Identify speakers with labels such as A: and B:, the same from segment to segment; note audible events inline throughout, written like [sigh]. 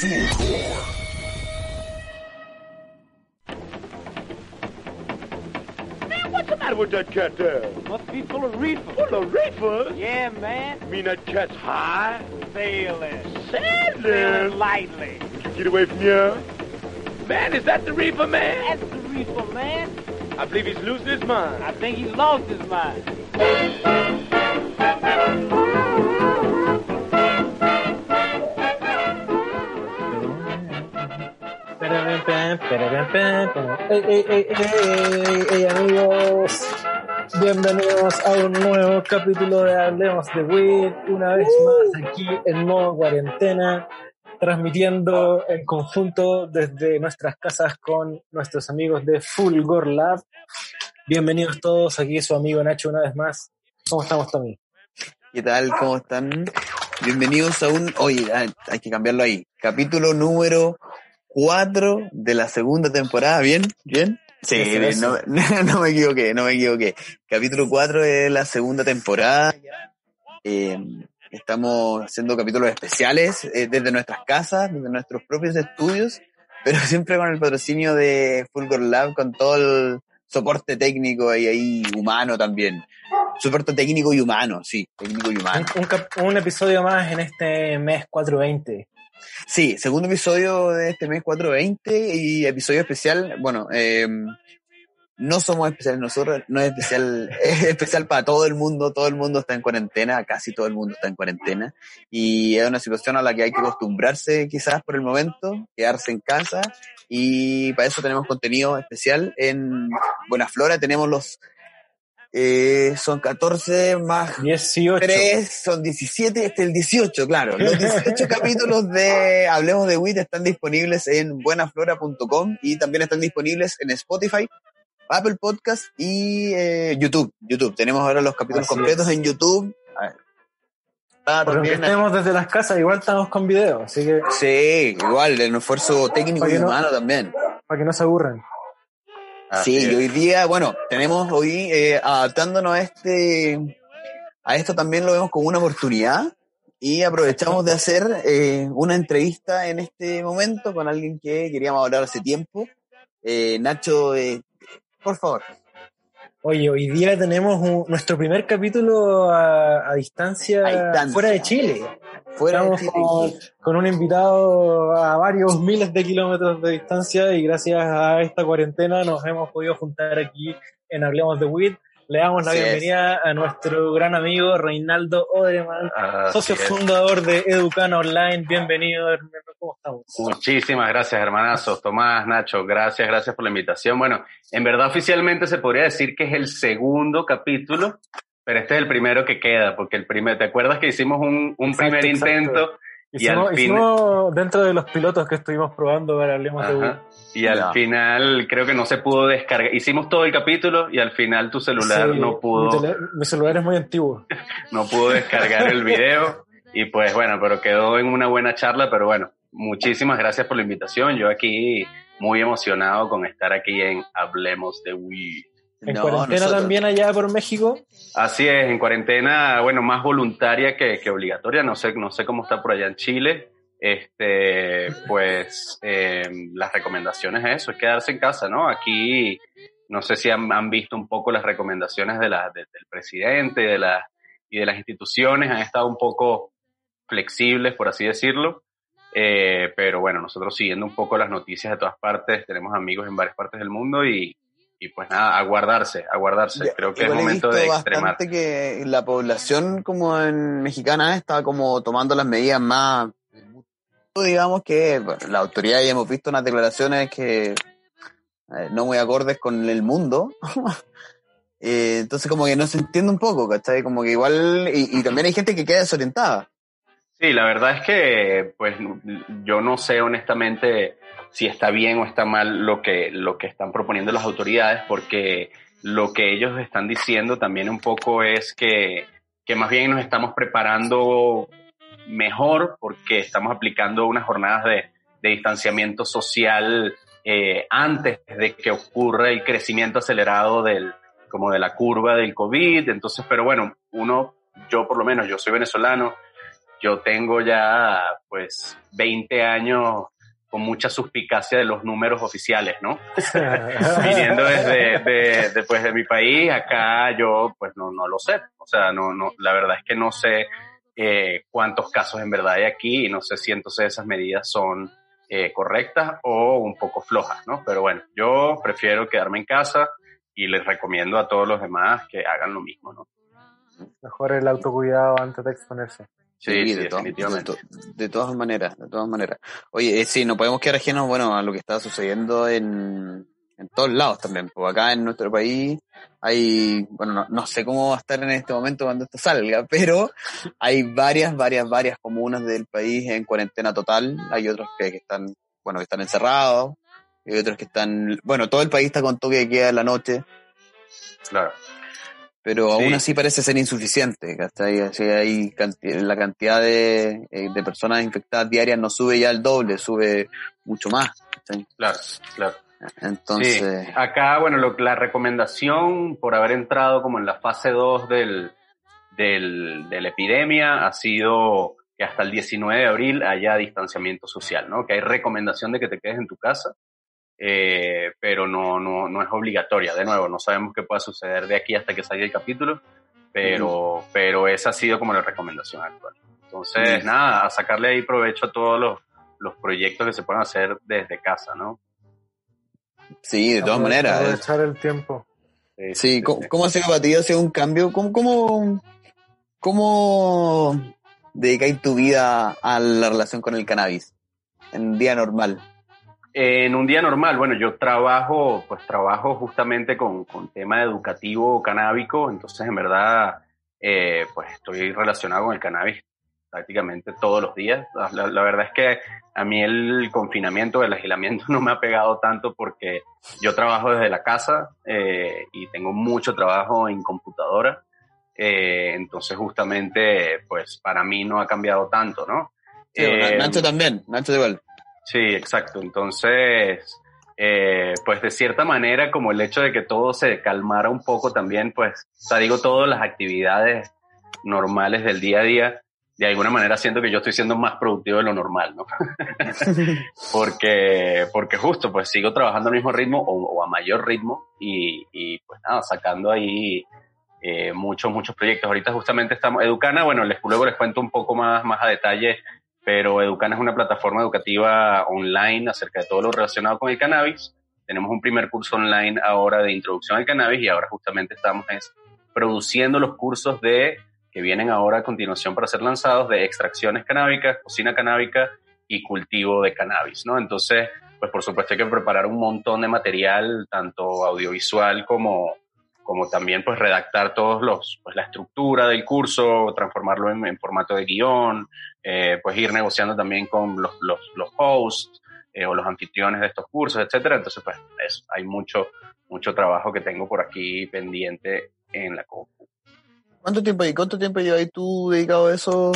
A: Man, what's the matter with that cat there?
B: Must be full of reefer.
A: Full of reefer?
B: Yeah, man.
A: You mean that cat's high?
B: Sailing.
A: Sailing?
B: Sailing lightly.
A: Get away from here. Man, is that the reefer, man?
B: That's the reefer, man.
A: I believe he's losing his mind.
B: I think he lost his mind.
C: Ey, ey, ey, ey, ey, amigos, bienvenidos a un nuevo capítulo de Hablemos de Weed, una vez más aquí en modo cuarentena, transmitiendo en conjunto desde nuestras casas con nuestros amigos de Fulgor Lab. Bienvenidos todos, aquí su amigo Nacho una vez más. ¿Cómo estamos, Tommy?
D: ¿Qué tal? ¿Cómo están? Bienvenidos a un... Oye, hay que cambiarlo ahí. Capítulo número 4 de la segunda temporada. ¿Bien? ¿Bien? Sí, bien, no, [laughs] no me equivoqué, no me equivoqué. Capítulo 4 de la segunda temporada. Eh, estamos haciendo capítulos especiales eh, desde nuestras casas, desde nuestros propios estudios, pero [laughs] siempre con el patrocinio de Fulgor Lab, con todo el soporte técnico y ahí humano también. Soporte técnico y humano, sí, técnico y humano.
C: Un, un un episodio más en este mes 420.
D: Sí, segundo episodio de este mes 420 y episodio especial. Bueno, eh, no somos especiales nosotros, no es especial, [laughs] es especial para todo el mundo, todo el mundo está en cuarentena, casi todo el mundo está en cuarentena y es una situación a la que hay que acostumbrarse quizás por el momento, quedarse en casa y para eso tenemos contenido especial en Buena Flora, tenemos los, eh, son 14 más
C: 18.
D: 3 son 17, este es el 18, claro. Los 18 [laughs] capítulos de Hablemos de WIT están disponibles en buenaflora.com y también están disponibles en Spotify, Apple Podcast y eh, YouTube. YouTube. Tenemos ahora los capítulos
C: Así
D: completos
C: es.
D: en YouTube. A ver.
C: Aunque
D: también-
C: estemos desde las casas, igual estamos con video, así que
D: Sí, igual, un esfuerzo técnico y
C: no-
D: humano también.
C: para que no se aburran.
D: Sí, y hoy día, bueno, tenemos hoy, eh, adaptándonos a este, a esto también lo vemos como una oportunidad y aprovechamos de hacer eh, una entrevista en este momento con alguien que queríamos hablar hace tiempo. Eh, Nacho, eh, por favor.
C: Oye, hoy día tenemos un- nuestro primer capítulo a, a distancia,
D: A distancia.
C: fuera de Chile.
D: Fuera de
C: Estamos
D: Chile.
C: con, con un invitado a varios miles de kilómetros de distancia y gracias a esta cuarentena nos hemos podido juntar aquí en Hablemos de WIT. Le damos la
D: Así es.
C: bienvenida a nuestro gran amigo Reinaldo Oderman,
E: Así
C: socio
E: es.
C: fundador de Educana Online. Bienvenido, hermano. ¿Cómo estamos?
E: Muchísimas gracias, hermanazos. Tomás, Nacho, gracias, gracias por la invitación. Bueno, en verdad oficialmente se podría decir que es el segundo capítulo, pero este es el primero que queda, porque el primer, ¿te acuerdas que hicimos un, un
C: Exacto,
E: primer
C: exacto.
E: intento Y
C: Hicimos,
E: al fin-
C: hicimos dentro de los pilotos que estuvimos probando para Hablemos de.
E: Ajá. y al
D: Ya.
E: final creo que no se pudo descargar? Hicimos todo el capítulo y al final tu celular
C: Sí,
E: no
C: Mi,
E: pudo,
C: tele- mi celular es muy antiguo. [laughs]
E: no pudo descargar el video y pues bueno, pero quedó en una buena charla, pero bueno, muchísimas gracias por la invitación. Yo aquí muy emocionado con estar aquí en Hablemos de Wii.
C: En
D: No,
C: cuarentena
D: nosotros-
C: también allá por México.
E: Así es, en cuarentena, bueno, más voluntaria que, que obligatoria, no sé, no sé cómo está por allá en Chile. Este, pues eh, las recomendaciones es eso, es quedarse en casa, ¿no? Aquí, no sé si han, han visto un poco las recomendaciones de la, de- del presidente y de, la, y de las instituciones, han estado un poco flexibles, por así decirlo. Eh, pero bueno, nosotros siguiendo un poco las noticias de todas partes, tenemos amigos en varias partes del mundo y, y pues nada, aguardarse, aguardarse.
D: Ya,
E: Creo que es momento de extremar.
D: que la población como en mexicana está como tomando las medidas más digamos que bueno, la autoridad ya hemos visto unas declaraciones que eh, no muy acordes con el mundo [laughs] Eh, entonces como que no se entiende un poco ¿cachai? como que igual y, y también hay gente que queda desorientada
E: Sí, la verdad es que, pues, yo no sé honestamente si está bien o está mal lo que, lo que están proponiendo las autoridades, porque lo que ellos están diciendo también un poco es que, que más bien nos estamos preparando mejor porque estamos aplicando unas jornadas de, de distanciamiento social eh, antes de que ocurra el crecimiento acelerado del, como de la curva del COVID. Entonces, pero bueno, uno, yo por lo menos, yo soy venezolano, yo tengo ya pues 20 años con mucha suspicacia de los números oficiales, ¿no? [laughs] Viniendo desde de, de, pues, de mi país, acá yo pues no, no lo sé. O sea, no, no, la verdad es que no sé eh, cuántos casos en verdad hay aquí y no sé si entonces esas medidas son eh, correctas o un poco flojas, ¿no? Pero bueno, yo prefiero quedarme en casa y les recomiendo a todos los demás que hagan lo mismo, ¿no?
C: Mejor el autocuidado antes de exponerse.
D: Sí,
E: Sí,
D: de,
E: definitivamente.
D: to- de todas maneras, de todas maneras. Oye, eh, sí, no podemos quedar ajenos, bueno, a lo que está sucediendo en, en todos lados también. Porque acá en nuestro país hay, bueno, no, no sé cómo va a estar en este momento cuando esto salga, [laughs] pero hay varias, varias, varias comunas del país en cuarentena total. Hay otros que, que están, bueno, que están encerrados. Hay otros que están, bueno, todo el país está con toque de queda en la noche.
E: Claro.
D: Pero
E: Sí.
D: aún así parece ser insuficiente. ¿cachai? Así hay la cantidad de, eh, de personas infectadas diarias no sube ya el doble, sube mucho más. ¿cachai?
E: Claro, claro.
D: Entonces,
E: Sí, acá, bueno, lo- la recomendación por haber entrado como en la fase 2 del, del, de la epidemia ha sido que hasta el 19 de abril haya distanciamiento social, ¿no? Que hay recomendación de que te quedes en tu casa, eh, pero no, no, no es obligatoria. De nuevo, no sabemos qué pueda suceder de aquí hasta que salga el capítulo, pero, pero esa ha sido como la recomendación actual. Entonces,
D: Mm.
E: nada, a sacarle ahí provecho a todos los, los proyectos que se pueden hacer desde casa, ¿no?
D: sí, de todas maneras.
C: Aprovechar el tiempo.
D: Sí, ¿cómo, cómo ha sido para ti? ¿Ha sido un cambio? ¿Cómo, cómo, cómo dedicáis tu vida a la relación con el cannabis en día normal?
E: En un día normal, bueno, yo trabajo, pues trabajo justamente con, con tema educativo canábico, entonces en verdad, eh, pues estoy relacionado con el cannabis prácticamente todos los días. La, la- verdad es que a mí el confinamiento, el aislamiento [laughs] no me ha pegado tanto porque yo trabajo desde la casa eh, y tengo mucho trabajo en computadora, eh, entonces justamente, pues para mí no ha cambiado tanto, ¿no?
D: Sí,
E: Eh,
D: Nacho también, Nacho igual.
E: Sí, exacto. Entonces, eh, pues de cierta manera, como el hecho de que todo se calmara un poco también, pues, o digo, todas las actividades normales del día a día, de alguna manera siento que yo estoy siendo más productivo de lo normal, ¿no? [laughs] porque, porque justo, pues sigo trabajando al mismo ritmo o, o a mayor ritmo y, y, pues nada, sacando ahí eh, muchos, muchos proyectos. Ahorita justamente estamos, Educana, bueno, les, luego les cuento un poco más, más a detalle pero Educana es una plataforma educativa online acerca de todo lo relacionado con el cannabis. Tenemos un primer curso online ahora de introducción al cannabis y ahora justamente estamos es, produciendo los cursos de que vienen ahora a continuación para ser lanzados de extracciones canábicas, cocina canábica y cultivo de cannabis, ¿no? Entonces, pues por supuesto hay que preparar un montón de material, tanto audiovisual como, como también pues redactar todos los, pues la estructura del curso, transformarlo en, en formato de guion, eh, pues ir negociando también con los, los, los hosts eh, o los anfitriones de estos cursos, etcétera. Entonces, pues eso, hay mucho, mucho trabajo que tengo por aquí pendiente en la compu.
D: ¿Cuánto tiempo, y cuánto tiempo llevas tú dedicado a eso?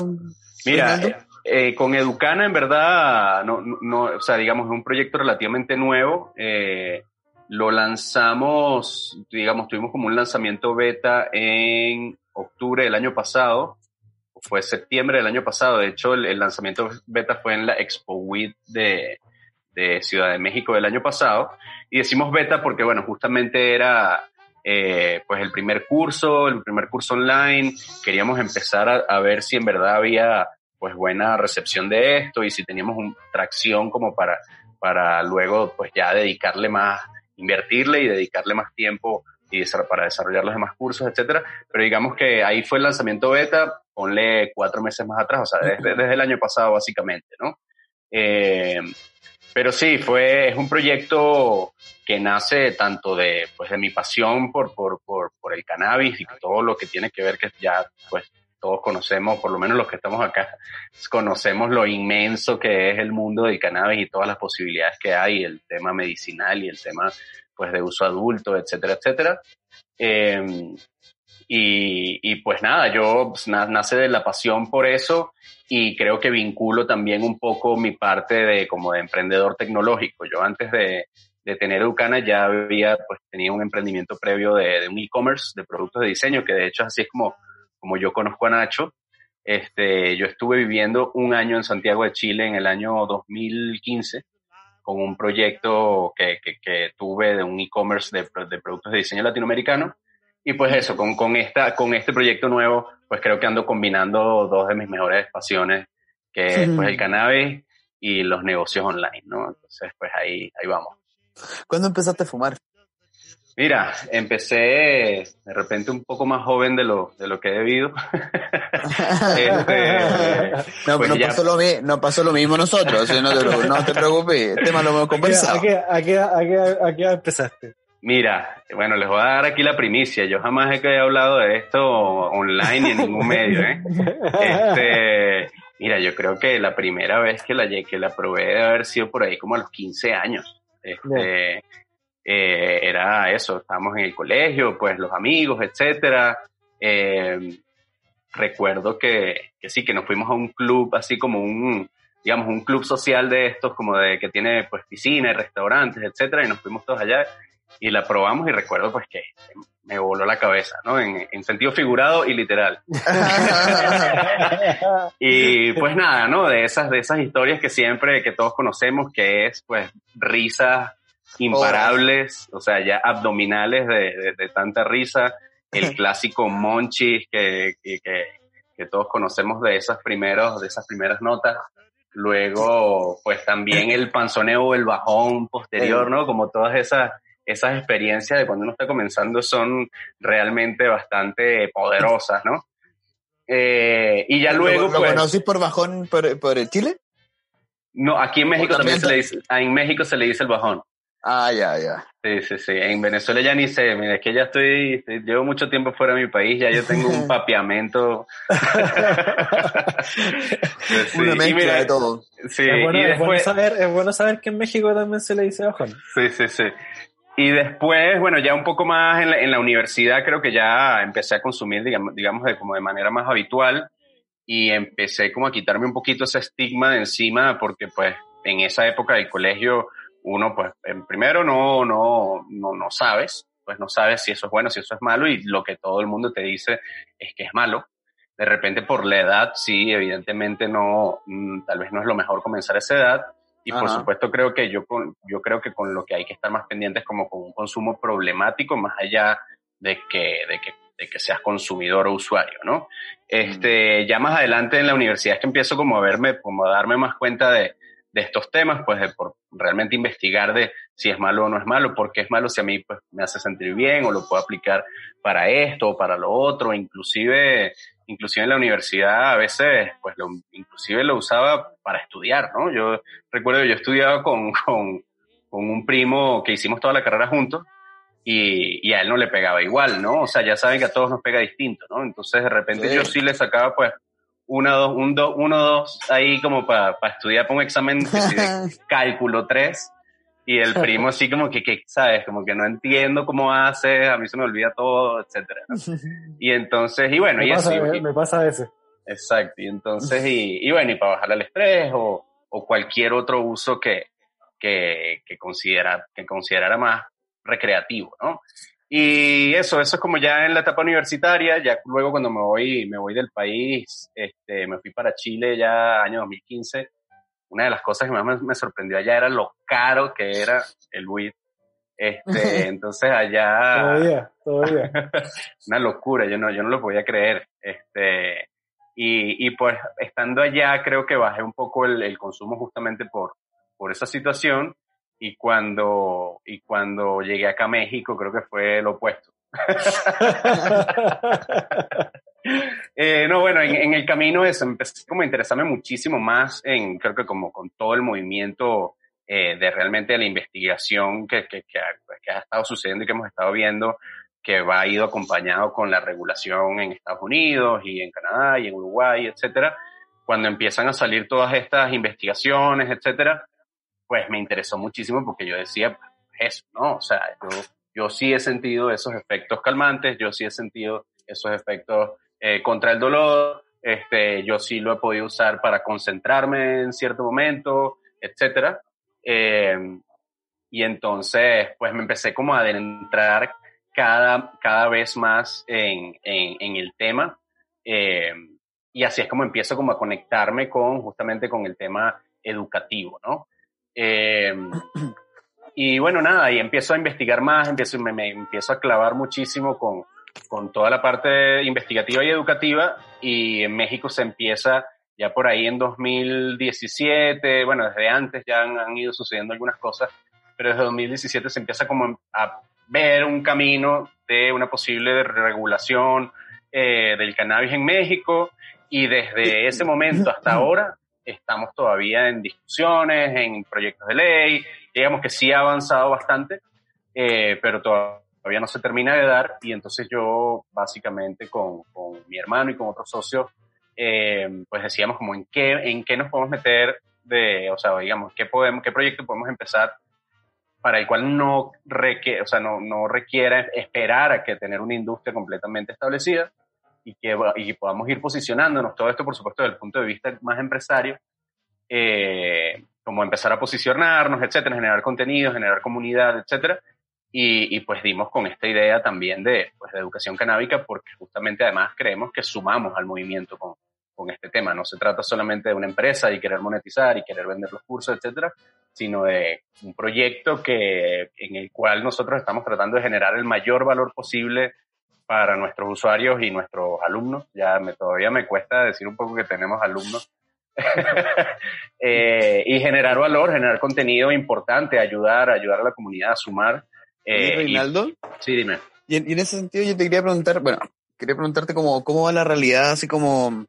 E: Mira, eh, eh, con Educana en verdad, no, no- no, o sea, digamos, es un proyecto relativamente nuevo. eh, lo lanzamos, digamos, tuvimos como un lanzamiento beta en octubre del año pasado, fue septiembre del año pasado. De hecho, el, lanzamiento beta fue en la Expo WID de, de Ciudad de México del año pasado. Y decimos beta porque, bueno, justamente era eh, pues el primer curso, el primer curso online. Queríamos empezar a, a ver si en verdad había pues buena recepción de esto y si teníamos un, tracción como para, para luego pues ya dedicarle más, invertirle y dedicarle más tiempo y para desarrollar los demás cursos, etcétera. Pero digamos que ahí fue el lanzamiento beta, ponle cuatro meses más atrás, o sea, desde, desde el año pasado básicamente, ¿no? Eh, pero sí, fue, es un proyecto que nace tanto de, pues, de mi pasión por, por, por, por el cannabis y todo lo que tiene que ver que ya, pues, todos conocemos, por lo menos los que estamos acá, [laughs] conocemos lo inmenso que es el mundo del cannabis y todas las posibilidades que hay, el tema medicinal y el tema, pues, de uso adulto, etcétera, etcétera. Eh, y, y, pues nada, yo pues, na- nace de la pasión por eso y creo que vinculo también un poco mi parte de como de emprendedor tecnológico. Yo antes de, de tener Eucana ya había, pues tenía un emprendimiento previo de, de un e-commerce de productos de diseño, que de hecho así es como, como yo conozco a Nacho. Este, yo estuve viviendo un año en Santiago de Chile en el año 2015 con un proyecto que, que, que tuve de un e-commerce de, de, productos de diseño latinoamericano. Y pues eso, con, con, esta, con este proyecto nuevo, pues creo que ando combinando dos de mis mejores pasiones, que es pues, el cannabis y los negocios online, ¿no? Entonces, pues ahí, ahí vamos.
D: ¿Cuándo empezaste a fumar?
E: Mira, empecé de repente un poco más joven de lo, de lo que he debido. [laughs]
D: este, [laughs] no, pues no, ya... pasó lo, no, pasó lo, mismo nosotros, no te, no te preocupes, el tema lo hemos conversado.
C: ¿A qué, a qué, a qué, a qué empezaste?
E: Mira, bueno, les voy a dar aquí la primicia. Yo jamás he hablado de esto online ni en ningún medio, ¿eh? [laughs] Este, mira, yo creo que la primera vez que la, que la probé debe haber sido por ahí como a los 15 años. Este, eh, era eso, estábamos en el colegio, pues los amigos, etcétera. Eh, recuerdo que, que, sí, que nos fuimos a un club, así como un, digamos, un club social de estos, como de que tiene pues piscina restaurantes, etcétera, y nos fuimos todos allá y la probamos y recuerdo pues que me voló la cabeza, ¿no? En, en sentido figurado y literal. [laughs] [laughs] y pues nada, ¿no? De esas, de esas historias que siempre, que todos conocemos, que es pues risas imparables, o sea, ya abdominales de, de, tanta risa, el [laughs] clásico monchis que, que, que, todos conocemos de esas primeros, de esas primeras notas. Luego, pues también el panzoneo o el bajón posterior, ¿no? Como todas esas, esas experiencias de cuando uno está comenzando son realmente bastante poderosas, ¿no? Eh, y ya luego.
D: ¿Lo,
E: pues,
D: conocí por bajón por, por Chile?
E: No, aquí en México también, también se le dice, en México se le dice el bajón.
D: Ah, ya, ya.
E: Sí, sí, sí. En Venezuela ya ni sé, mira, es que ya estoy, llevo mucho tiempo fuera de mi país, ya yo tengo un [laughs] papiamento.
D: sí, Una mezcla mira, de todo.
E: Sí,
C: es, bueno,
E: y
C: es
E: después,
C: bueno saber, es bueno saber que en México también se le dice bajón.
E: Sí, sí, sí. Y después, bueno, ya un poco más en la, en la universidad creo que ya empecé a consumir, digamos, digamos de, como de manera más habitual y empecé como a quitarme un poquito ese estigma de encima porque pues en esa época del colegio uno pues en primero no, no, no, no sabes, pues no sabes si eso es bueno, si eso es malo y lo que todo el mundo te dice es que es malo. De repente por la edad, sí, evidentemente no, mm, tal vez no es lo mejor comenzar a esa edad. Y por supuesto creo que yo, con, yo creo que con lo que hay que estar más pendientes como con un consumo problemático, más allá de que, de que, de que seas consumidor o usuario, ¿no? Este, ya más adelante en la universidad es que empiezo como a verme, como a darme más cuenta de, de estos temas, pues de por realmente investigar de si es malo o no es malo, por qué es malo, si a mí pues, me hace sentir bien o lo puedo aplicar para esto o para lo otro, inclusive, inclusive en la universidad a veces, pues lo, inclusive lo usaba para estudiar, ¿no? Yo recuerdo, yo estudiaba con, [laughs] con, con un primo que hicimos toda la carrera juntos y, y, a él no le pegaba igual, ¿no? O sea, ya saben que a todos nos pega distinto, ¿no? Entonces de repente
D: Sí.
E: yo sí le sacaba pues una, dos, un, dos, uno, dos, ahí como para estudiar para un examen de [laughs] cálculo 3. Y el primo así como que, que, ¿sabes? Como que no entiendo cómo hace, a mí se me olvida todo, etcétera. ¿no? [laughs] Y entonces, y bueno,
C: me,
E: y
C: pasa,
E: así.
C: me, me pasa a veces.
E: Exacto, y entonces, y, [laughs] y bueno, y para bajar el estrés o, o cualquier otro uso que, que, que, considera, que considerara más recreativo, ¿no? Y eso, eso es como ya en la etapa universitaria, ya luego cuando me voy, me voy del país, este, me fui para Chile ya año 2015, una de las cosas que más me, me sorprendió allá era lo caro que era el weed. Este, [laughs] entonces allá...
C: Todavía, todavía. [laughs]
E: una locura, yo no, yo no lo podía creer. Este, y, y pues estando allá creo que bajé un poco el, el consumo justamente por, por esa situación y cuando, y cuando llegué acá a México creo que fue lo opuesto. [laughs] eh, no, bueno, en, en, el camino eso, empecé como a interesarme muchísimo más en, creo que como con todo el movimiento eh, de realmente la investigación que, que, que, ha, que, ha, estado sucediendo y que hemos estado viendo, que va ido acompañado con la regulación en Estados Unidos y en Canadá y en Uruguay, etcétera. Cuando empiezan a salir todas estas investigaciones, etcétera, pues me interesó muchísimo porque yo decía, eso, ¿no? O sea, yo, yo sí he sentido esos efectos calmantes, yo sí he sentido esos efectos eh, contra el dolor, este, yo sí lo he podido usar para concentrarme en cierto momento, etcétera. Eh, y entonces, pues me empecé como a adentrar cada, cada vez más en, en, en el tema. Eh, y así es como empiezo como a conectarme con justamente con el tema educativo, ¿no? Eh, y bueno, nada, y empiezo a investigar más, empiezo, me, me empiezo a clavar muchísimo con, con toda la parte investigativa y educativa y en México se empieza ya por ahí en 2017, bueno, desde antes ya han, han ido sucediendo algunas cosas, pero desde 2017 se empieza como a ver un camino de una posible regulación eh, del cannabis en México y desde ese momento hasta [laughs] ahora estamos todavía en discusiones, en proyectos de ley, digamos que sí ha avanzado bastante, eh, pero todavía no se termina de dar y entonces yo básicamente con, con mi hermano y con otros socios eh, pues decíamos como en qué, en qué nos podemos meter de, o sea, digamos, qué, podemos, qué proyecto podemos empezar para el cual no, requiere, o sea, no, no requiera esperar a que tener una industria completamente establecida y que y podamos ir posicionándonos. Todo esto, por supuesto, desde el punto de vista más empresario, eh, como empezar a posicionarnos, etcétera, generar contenido, generar comunidad, etcétera. Y, y, pues dimos con esta idea también de, pues, de educación canábica porque justamente además creemos que sumamos al movimiento con, con este tema. No se trata solamente de una empresa y querer monetizar y querer vender los cursos, etcétera, sino de un proyecto que, en el cual nosotros estamos tratando de generar el mayor valor posible para nuestros usuarios y nuestros alumnos. Ya me, todavía me cuesta decir un poco que tenemos alumnos. [laughs] eh, y generar valor, generar contenido importante, ayudar, ayudar a la comunidad a sumar.
D: Eh, Reinaldo?
E: Y, sí, dime.
D: Y en, y en, ese sentido yo te quería preguntar, bueno, quería preguntarte cómo, cómo va la realidad así como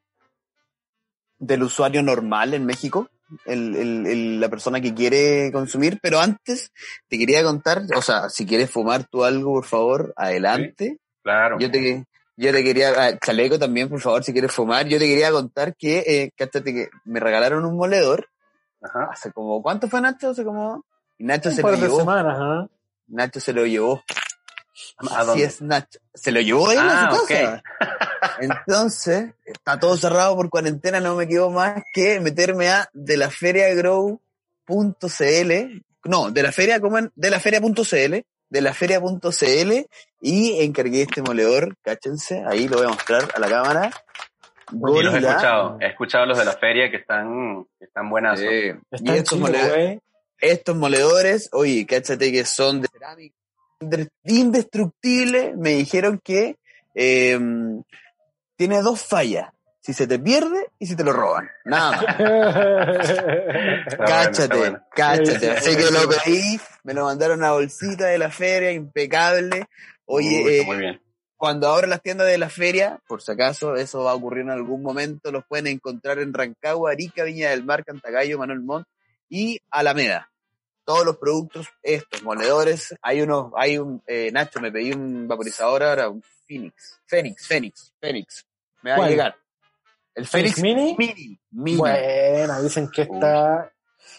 D: del usuario normal en México, el, el, el, la persona que quiere consumir, pero antes te quería contar, o sea, si quieres fumar tú algo, por favor, adelante.
E: Claro.
D: Yo te, yo te quería, ah, Chaleco también, por favor, si quieres fumar, yo te quería contar que, eh, cáchate que me regalaron un moledor,
E: Ajá.
D: hace como, ¿cuánto fue Nacho? Hace como, y Nacho
C: Un
D: se
C: par
D: lo
C: de
D: llevó.
C: semanas, ¿ah?
D: Nacho se lo llevó.
E: ¿A
D: Así
E: dónde?
D: es, Nacho. Se lo llevó él
E: Ah,
D: a su
E: ok.
D: casa. Entonces, está todo cerrado por cuarentena, no me quedó más que meterme a de la feriagrow.cl, no, de la feria, como en, de la feria.cl, de la feria.cl y encargué este moledor, cáchense, ahí lo voy a mostrar a la cámara.
E: Y los he escuchado. He escuchado los de la feria que están, que están buenas.
D: Sí. Y estos, estos moledores, oye, cáchate que son de cerámica inde- indestructible, me dijeron que eh, tiene dos fallas. Si se te pierde y si te lo roban. Nada más. [laughs]
E: Bueno,
D: cáchate,
E: bueno.
D: cáchate.
C: Sí,
D: Así
C: sí,
D: que lo pedí, me lo mandaron a bolsita de la feria, impecable. Oye,
E: Uy,
D: eh,
E: está muy bien.
D: cuando abran las tiendas de la feria, por si acaso eso va a ocurrir en algún momento, los pueden encontrar en Rancagua, Arica, Viña del Mar, Cantagallo, Manuel Montt y Alameda. Todos los productos, estos moledores, hay unos, hay un, eh, Nacho, me pedí un vaporizador ahora, un Phoenix, Fénix, Fénix, Fénix, me va
C: ¿Cuál?
D: a llegar. El
C: ¿Félix
D: Fénix
C: Mini?
D: Mini, Mini.
C: Bueno, dicen que está.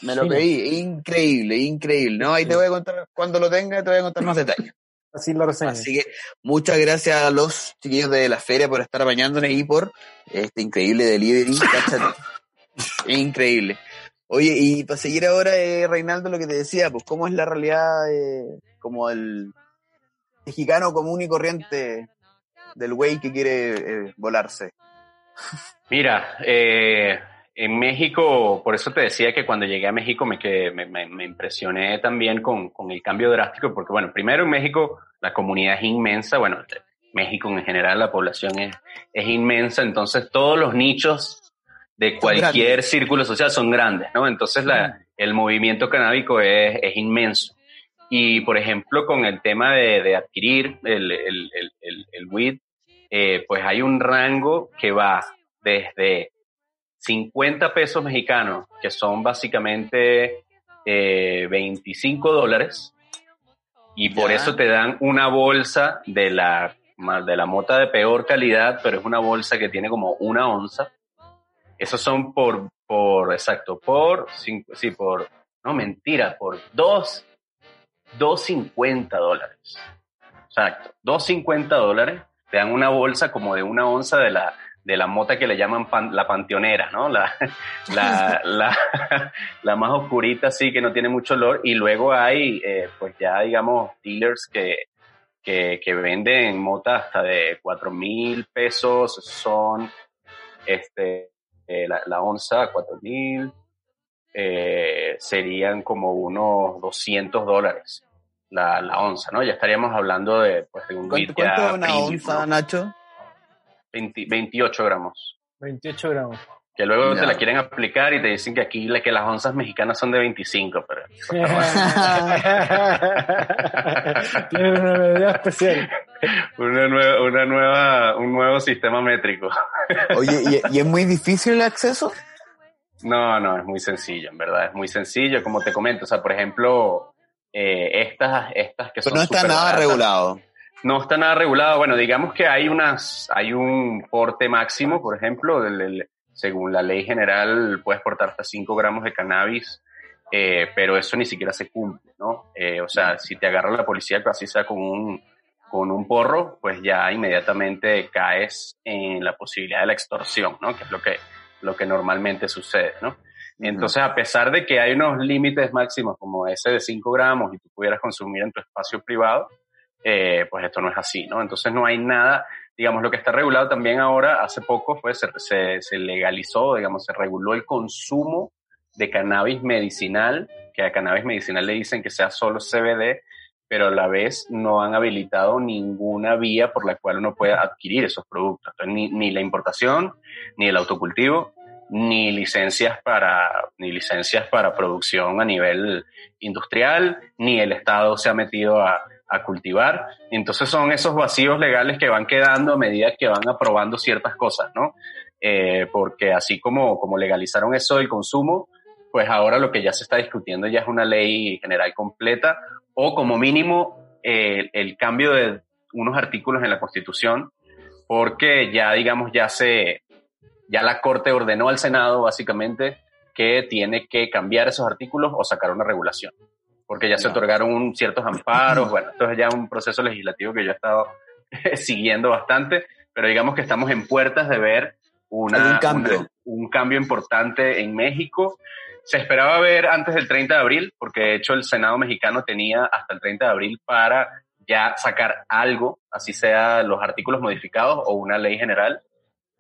D: Me lo pedí, increíble, increíble. No, ahí te voy a contar, cuando lo tenga, te voy a contar más detalles.
C: Así lo reseña.
D: Así que muchas gracias a los chiquillos de la feria por estar apañándonos y por este increíble delivery. [laughs] cáchate. increíble. Oye, y para seguir ahora, eh, Reinaldo, lo que te decía, pues cómo es la realidad eh, como el mexicano común y corriente del güey que quiere eh, volarse.
E: Mira, eh, en México, por eso te decía que cuando llegué a México me, que, me, me, me impresioné también con, con el cambio drástico, porque bueno, primero en México la comunidad es inmensa, bueno, México en general la población es, es inmensa, entonces todos los nichos de cualquier círculo social son grandes, ¿no? Entonces la, el movimiento canábico es, es inmenso. Y por ejemplo, con el tema de, de adquirir el, el, el, el, el weed, eh, pues hay un rango que va desde 50 pesos mexicanos, que son básicamente eh, 25 dólares, y por
D: Ya.
E: eso te dan una bolsa de la, de la mota de peor calidad, pero es una bolsa que tiene como una onza. Esos son por, por, exacto, por, cinco- sí, por, no, mentira, por dos, 2.50 dólares. Exacto, 2.50 dólares. Te dan una bolsa como de una onza de la, de la mota que le llaman pan- la panteonera, ¿no? La, [laughs] la, la, la más oscurita, sí, que no tiene mucho olor. Y luego hay, eh, pues ya, digamos, dealers que, que, que venden mota hasta de 4 mil pesos. Son este, eh, la, la onza a 4.000, eh, serían como unos 200 dólares la, la onza, ¿no? Ya estaríamos hablando de, pues, de un
D: ¿Cuánto, cuánto una
E: premium,
D: onza,
E: ¿no?
D: Nacho?
E: 20 28 gramos.
C: 28 gramos.
E: Que luego te la quieren aplicar y te dicen que aquí que las onzas mexicanas son de 25, pero [laughs] [laughs]
C: Tienen una medida especial. [laughs]
E: una nueva, una nueva, un nuevo sistema métrico.
D: Oye, ¿y, y es muy difícil el acceso?
E: No, no, es muy sencillo, en verdad, es muy sencillo, como te comento, o sea, por ejemplo, eh, estas, estas que
D: Pero
E: son
D: no está nada
E: baratas,
D: regulado.
E: No está nada regulado. Bueno, digamos que hay unas, hay un porte máximo, por ejemplo, del- del- según la ley general, puedes portar hasta 5 gramos de cannabis, eh, pero eso ni siquiera se cumple, ¿no? Eh, o sea, si te agarra la policía, así sea con un, con un porro, pues ya inmediatamente caes en la posibilidad de la extorsión, ¿no? Que es lo que, lo que normalmente sucede, ¿no? Entonces, a pesar de que hay unos límites máximos como ese de 5 gramos y tú pudieras consumir en tu espacio privado, eh, pues esto no es así, ¿no? Entonces no hay nada, digamos, lo que está regulado también ahora, hace poco fue, se, legalizó, digamos, se reguló el consumo de cannabis medicinal, que a cannabis medicinal le dicen que sea solo CBD, pero a la vez no han habilitado ninguna vía por la cual uno pueda adquirir esos productos. Entonces, ni, ni la importación, ni el autocultivo, ni licencias para ni licencias para producción a nivel industrial, ni el Estado se ha metido a, a cultivar. Entonces son esos vacíos legales que van quedando a medida que van aprobando ciertas cosas, ¿no? Eh, porque así como, como legalizaron eso del consumo, pues ahora lo que ya se está discutiendo ya es una ley general completa o como mínimo eh, el cambio de unos artículos en la Constitución, porque ya, digamos, ya se, ya la Corte ordenó al Senado básicamente que tiene que cambiar esos artículos o sacar una regulación, porque ya se otorgaron un- ciertos amparos, bueno, esto es ya un proceso legislativo que yo he estado [laughs] siguiendo bastante, pero digamos que estamos en puertas de ver una,
D: Algún cambio.
E: una- un cambio importante en México. Se esperaba ver antes del 30 de abril, porque de hecho el Senado mexicano tenía hasta el 30 de abril para ya sacar algo, así sea los artículos modificados o una ley general.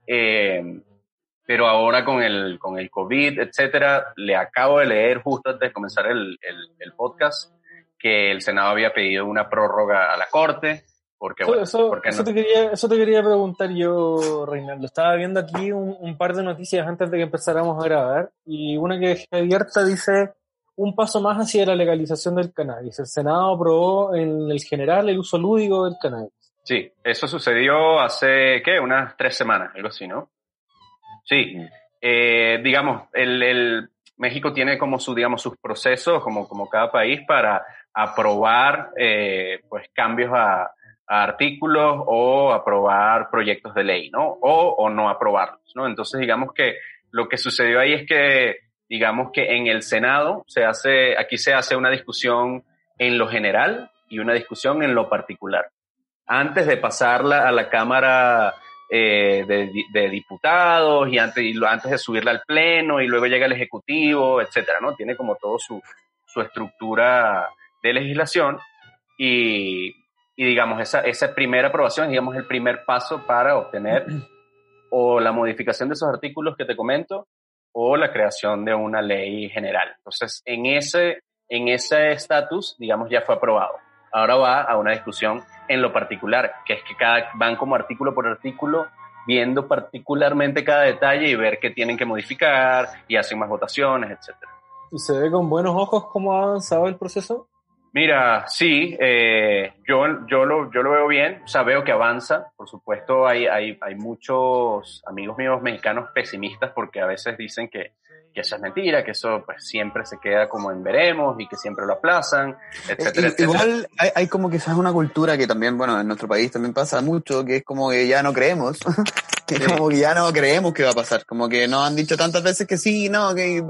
E: Eh, pero ahora con el, con el COVID, etcétera, le acabo de leer justo antes de comenzar el, el, el podcast que el Senado había pedido una prórroga a la Corte, porque,
C: Eso,
E: bueno,
C: eso-
E: porque
C: eso
E: no-
C: te quería, eso te quería preguntar yo, Reinaldo. Estaba viendo aquí un, un par de noticias antes de que empezáramos a grabar y una que dejé abierta dice un paso más hacia la legalización del cannabis. El Senado aprobó en el general el uso lúdico del cannabis.
E: Sí, eso sucedió hace, ¿qué? Unas tres semanas, algo así, ¿no? Sí, eh, digamos, el, el México tiene como su, digamos, sus procesos, como, como cada país, para aprobar, eh, pues, cambios a, a artículos o aprobar proyectos de ley, ¿no? O, o no aprobarlos, ¿no? Entonces, digamos que lo que sucedió ahí es que, digamos que en el Senado se hace, aquí se hace una discusión en lo general y una discusión en lo particular antes de pasarla a la Cámara eh, de, Diputados y antes, y antes de subirla al Pleno y luego llega el Ejecutivo, etcétera, ¿no? Tiene como todo su, su estructura de legislación y, y digamos, esa, esa primera aprobación, digamos, el primer paso para obtener o la modificación de esos artículos que te comento o la creación de una ley general. Entonces, en ese en ese estatus, digamos, ya fue aprobado. Ahora va a una discusión en lo particular, que es que cada, van como artículo por artículo, viendo particularmente cada detalle y ver qué tienen que modificar y hacen más votaciones, etcétera.
C: ¿Y se ve con buenos ojos cómo ha avanzado el proceso?
E: Mira, sí, eh, yo, yo, lo, yo lo veo bien, o sea, veo que avanza. Por supuesto, hay, hay, hay muchos amigos míos mexicanos pesimistas porque a veces dicen que, que eso es mentira, que eso pues siempre se queda como en veremos y que siempre lo aplazan, etcétera,
D: I-
E: etcétera.
D: Igual hay, hay como quizás una cultura que también, bueno, en nuestro país también pasa mucho, que es como que ya no creemos. [laughs] que
E: Sí.
D: como que ya no creemos que va a pasar. Como que nos han dicho tantas veces que sí, no, que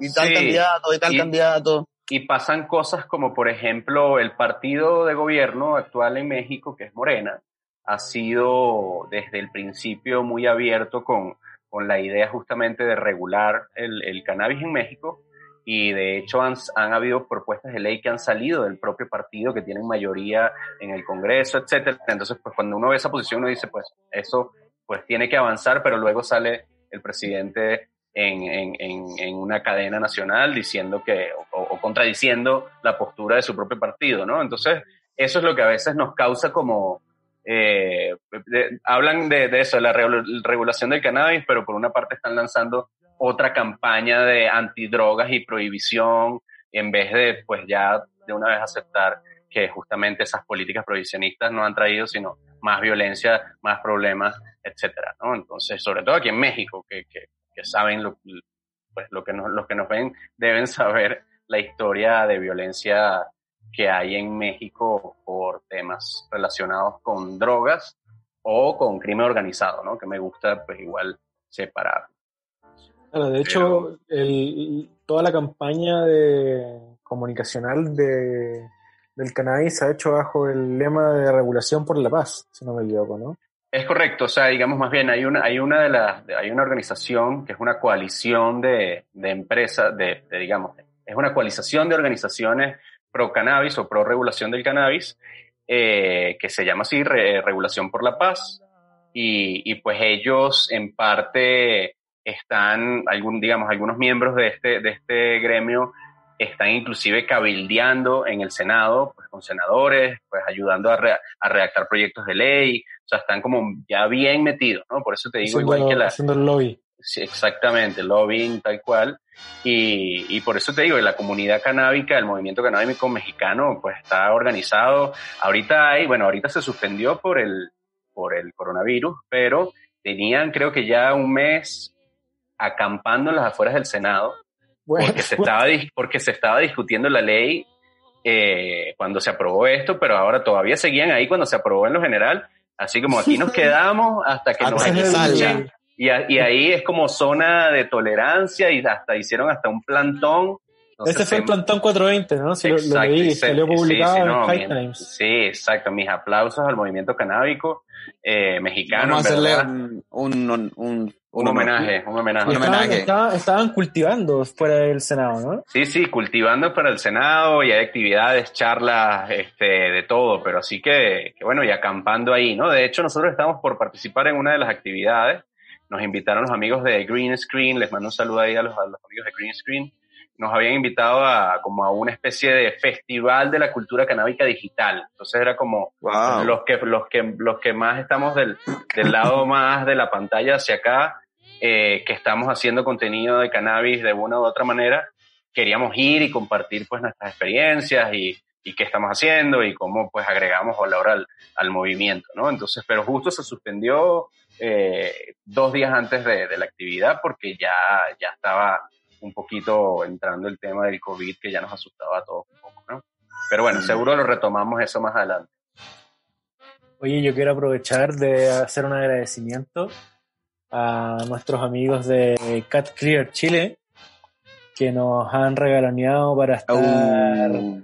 D: y tal
E: Sí.
D: candidato, y tal
E: Y-
D: candidato.
E: Y pasan cosas como, por ejemplo, el partido de gobierno actual en México, que es Morena, ha sido desde el principio muy abierto con, con la idea justamente de regular el, el cannabis en México. Y de hecho han, han habido propuestas de ley que han salido del propio partido, que tienen mayoría en el Congreso, etcétera. Entonces, pues cuando uno ve esa posición, uno dice, pues eso pues tiene que avanzar, pero luego sale el presidente en, en, en, una cadena nacional diciendo que, o, contradiciendo la postura de su propio partido, ¿no? Entonces, eso es lo que a veces nos causa como, eh, hablan de, de, eso, de la regulación del cannabis, pero por una parte están lanzando otra campaña de antidrogas y prohibición, en vez de, pues ya de una vez aceptar que justamente esas políticas prohibicionistas no han traído sino más violencia, más problemas, etcétera, ¿no? Entonces, sobre todo aquí en México, que, que, que saben lo, pues lo que nos, los que nos ven deben saber la historia de violencia que hay en México por temas relacionados con drogas o con crimen organizado, ¿no? Que me gusta, pues igual separar.
C: De hecho, el, toda la campaña de comunicacional de, del cannabis se ha hecho bajo el lema de regulación por la paz, si no me equivoco, ¿no?
E: Es correcto, o sea, digamos más bien, hay una, hay una de las, hay una organización que es una coalición de, de empresas, de, de, digamos, es una coalización de organizaciones pro cannabis o pro regulación del cannabis, eh, que se llama así, Re Regulación por la Paz, y, y, pues ellos en parte están, algún, digamos, algunos miembros de este, de este gremio están inclusive cabildeando en el Senado, pues con senadores, pues ayudando a, re, a redactar proyectos de ley, sea, están como ya bien metidos, ¿no? Por eso te digo
C: haciendo,
E: igual que la...
C: Haciendo el lobby.
E: Sí, exactamente, lobbying tal cual. Y, y por eso te digo, la comunidad canábica, el movimiento canábico mexicano, pues está organizado. Ahorita hay, bueno, ahorita se suspendió por el, por el coronavirus, pero tenían creo que ya un mes acampando en las afueras del Senado, bueno, porque, se estaba, porque se estaba discutiendo la ley eh, cuando se aprobó esto, pero ahora todavía seguían ahí cuando se aprobó en lo general. Así como aquí nos quedamos hasta que [laughs] nos escuchen. Y, y, ahí es como zona de tolerancia y hasta hicieron hasta un plantón.
C: Ese fue el plantón 420, ¿no? Si exacto, lo, leí, salió publicado
E: sí, sí, no,
C: en High
E: mi,
C: Times.
E: Sí, exacto. Mis aplausos al movimiento canábico eh, mexicano.
D: Vamos a hacerle un, un, un, un,
E: un homenaje, un homenaje.
C: Estaban,
D: homenaje.
C: Estaban, estaban, cultivando fuera del Senado, ¿no?
E: Sí, sí, cultivando para el Senado y hay actividades, charlas, este, de todo, pero así que, que, bueno, y acampando ahí, ¿no? De hecho, nosotros estamos por participar en una de las actividades. Nos invitaron los amigos de Green Screen, les mando un saludo ahí a los, a los amigos de Green Screen. Nos habían invitado a como a una especie de festival de la cultura canábica digital. Entonces era como
D: wow.
E: los que los que los que más estamos del, del lado [laughs] más de la pantalla hacia acá, eh, que estamos haciendo contenido de cannabis de una u otra manera, queríamos ir y compartir pues nuestras experiencias y, y qué estamos haciendo y cómo pues agregamos valor al, al movimiento, ¿no? Entonces, pero justo se suspendió eh, dos días antes de, de, la actividad porque ya, ya estaba un poquito entrando el tema del COVID que ya nos asustaba a todos un poco, ¿no? Pero bueno, seguro lo retomamos eso más adelante.
C: Oye, yo quiero aprovechar de hacer un agradecimiento a nuestros amigos de Cat Clear Chile que nos han regaloneado para estar
D: Uh,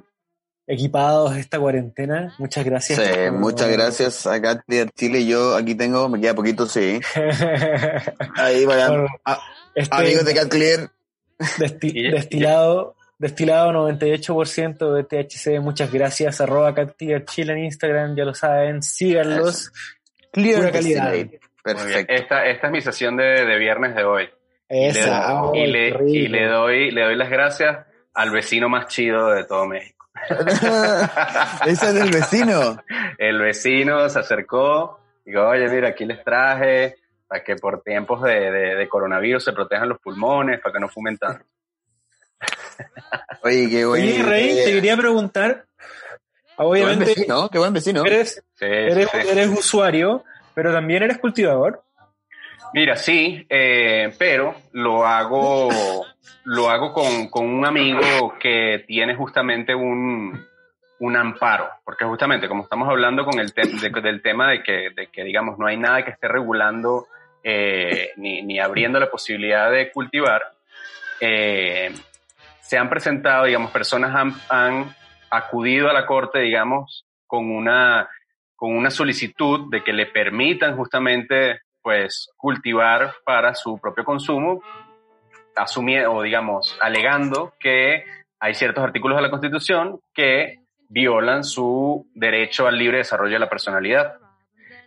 C: equipados esta cuarentena. Muchas gracias.
D: sí,
C: por-
D: muchas gracias a Cat Clear Chile. Yo aquí tengo, me queda poquito, sí. [laughs] Ahí vayan. Ah,
C: este
D: amigos de Cat Clear,
C: desti- destilado, destilado 98% de THC. Muchas gracias. Arroba Cat Clear Chile en Instagram, ya lo saben. Síganlos. Pura
D: Full
C: calidad.
D: Perfecto.
E: Esta, esta es mi sesión de, de viernes de hoy. Y le,
C: Esa.
E: y, le, y le doy, le doy las gracias al vecino más chido de todo México. [laughs]
D: Ese es del vecino.
E: El vecino se acercó, digo, oye, mira, aquí les traje para que por tiempos de, de, de coronavirus se protejan los pulmones, para que no fumen tanto.
D: Oye, qué buen.
C: Oye, Rey, te quería preguntar.
D: Qué buen
C: Obviamente,
D: vecino, qué buen vecino.
C: eres,
E: Sí,
C: eres,
E: sí, sí.
C: eres usuario, pero también eres cultivador.
E: Mira, sí, eh, pero lo hago, lo hago con, con un amigo que tiene justamente un, un amparo, porque justamente como estamos hablando con el te- de- del tema de que, de que, digamos, no hay nada que esté regulando eh, ni, ni abriendo la posibilidad de cultivar, eh, se han presentado, digamos, personas han, han acudido a la corte, digamos, con una, con una solicitud de que le permitan justamente pues cultivar para su propio consumo, asumiendo, digamos, alegando que hay ciertos artículos de la Constitución que violan su derecho al libre desarrollo de la personalidad.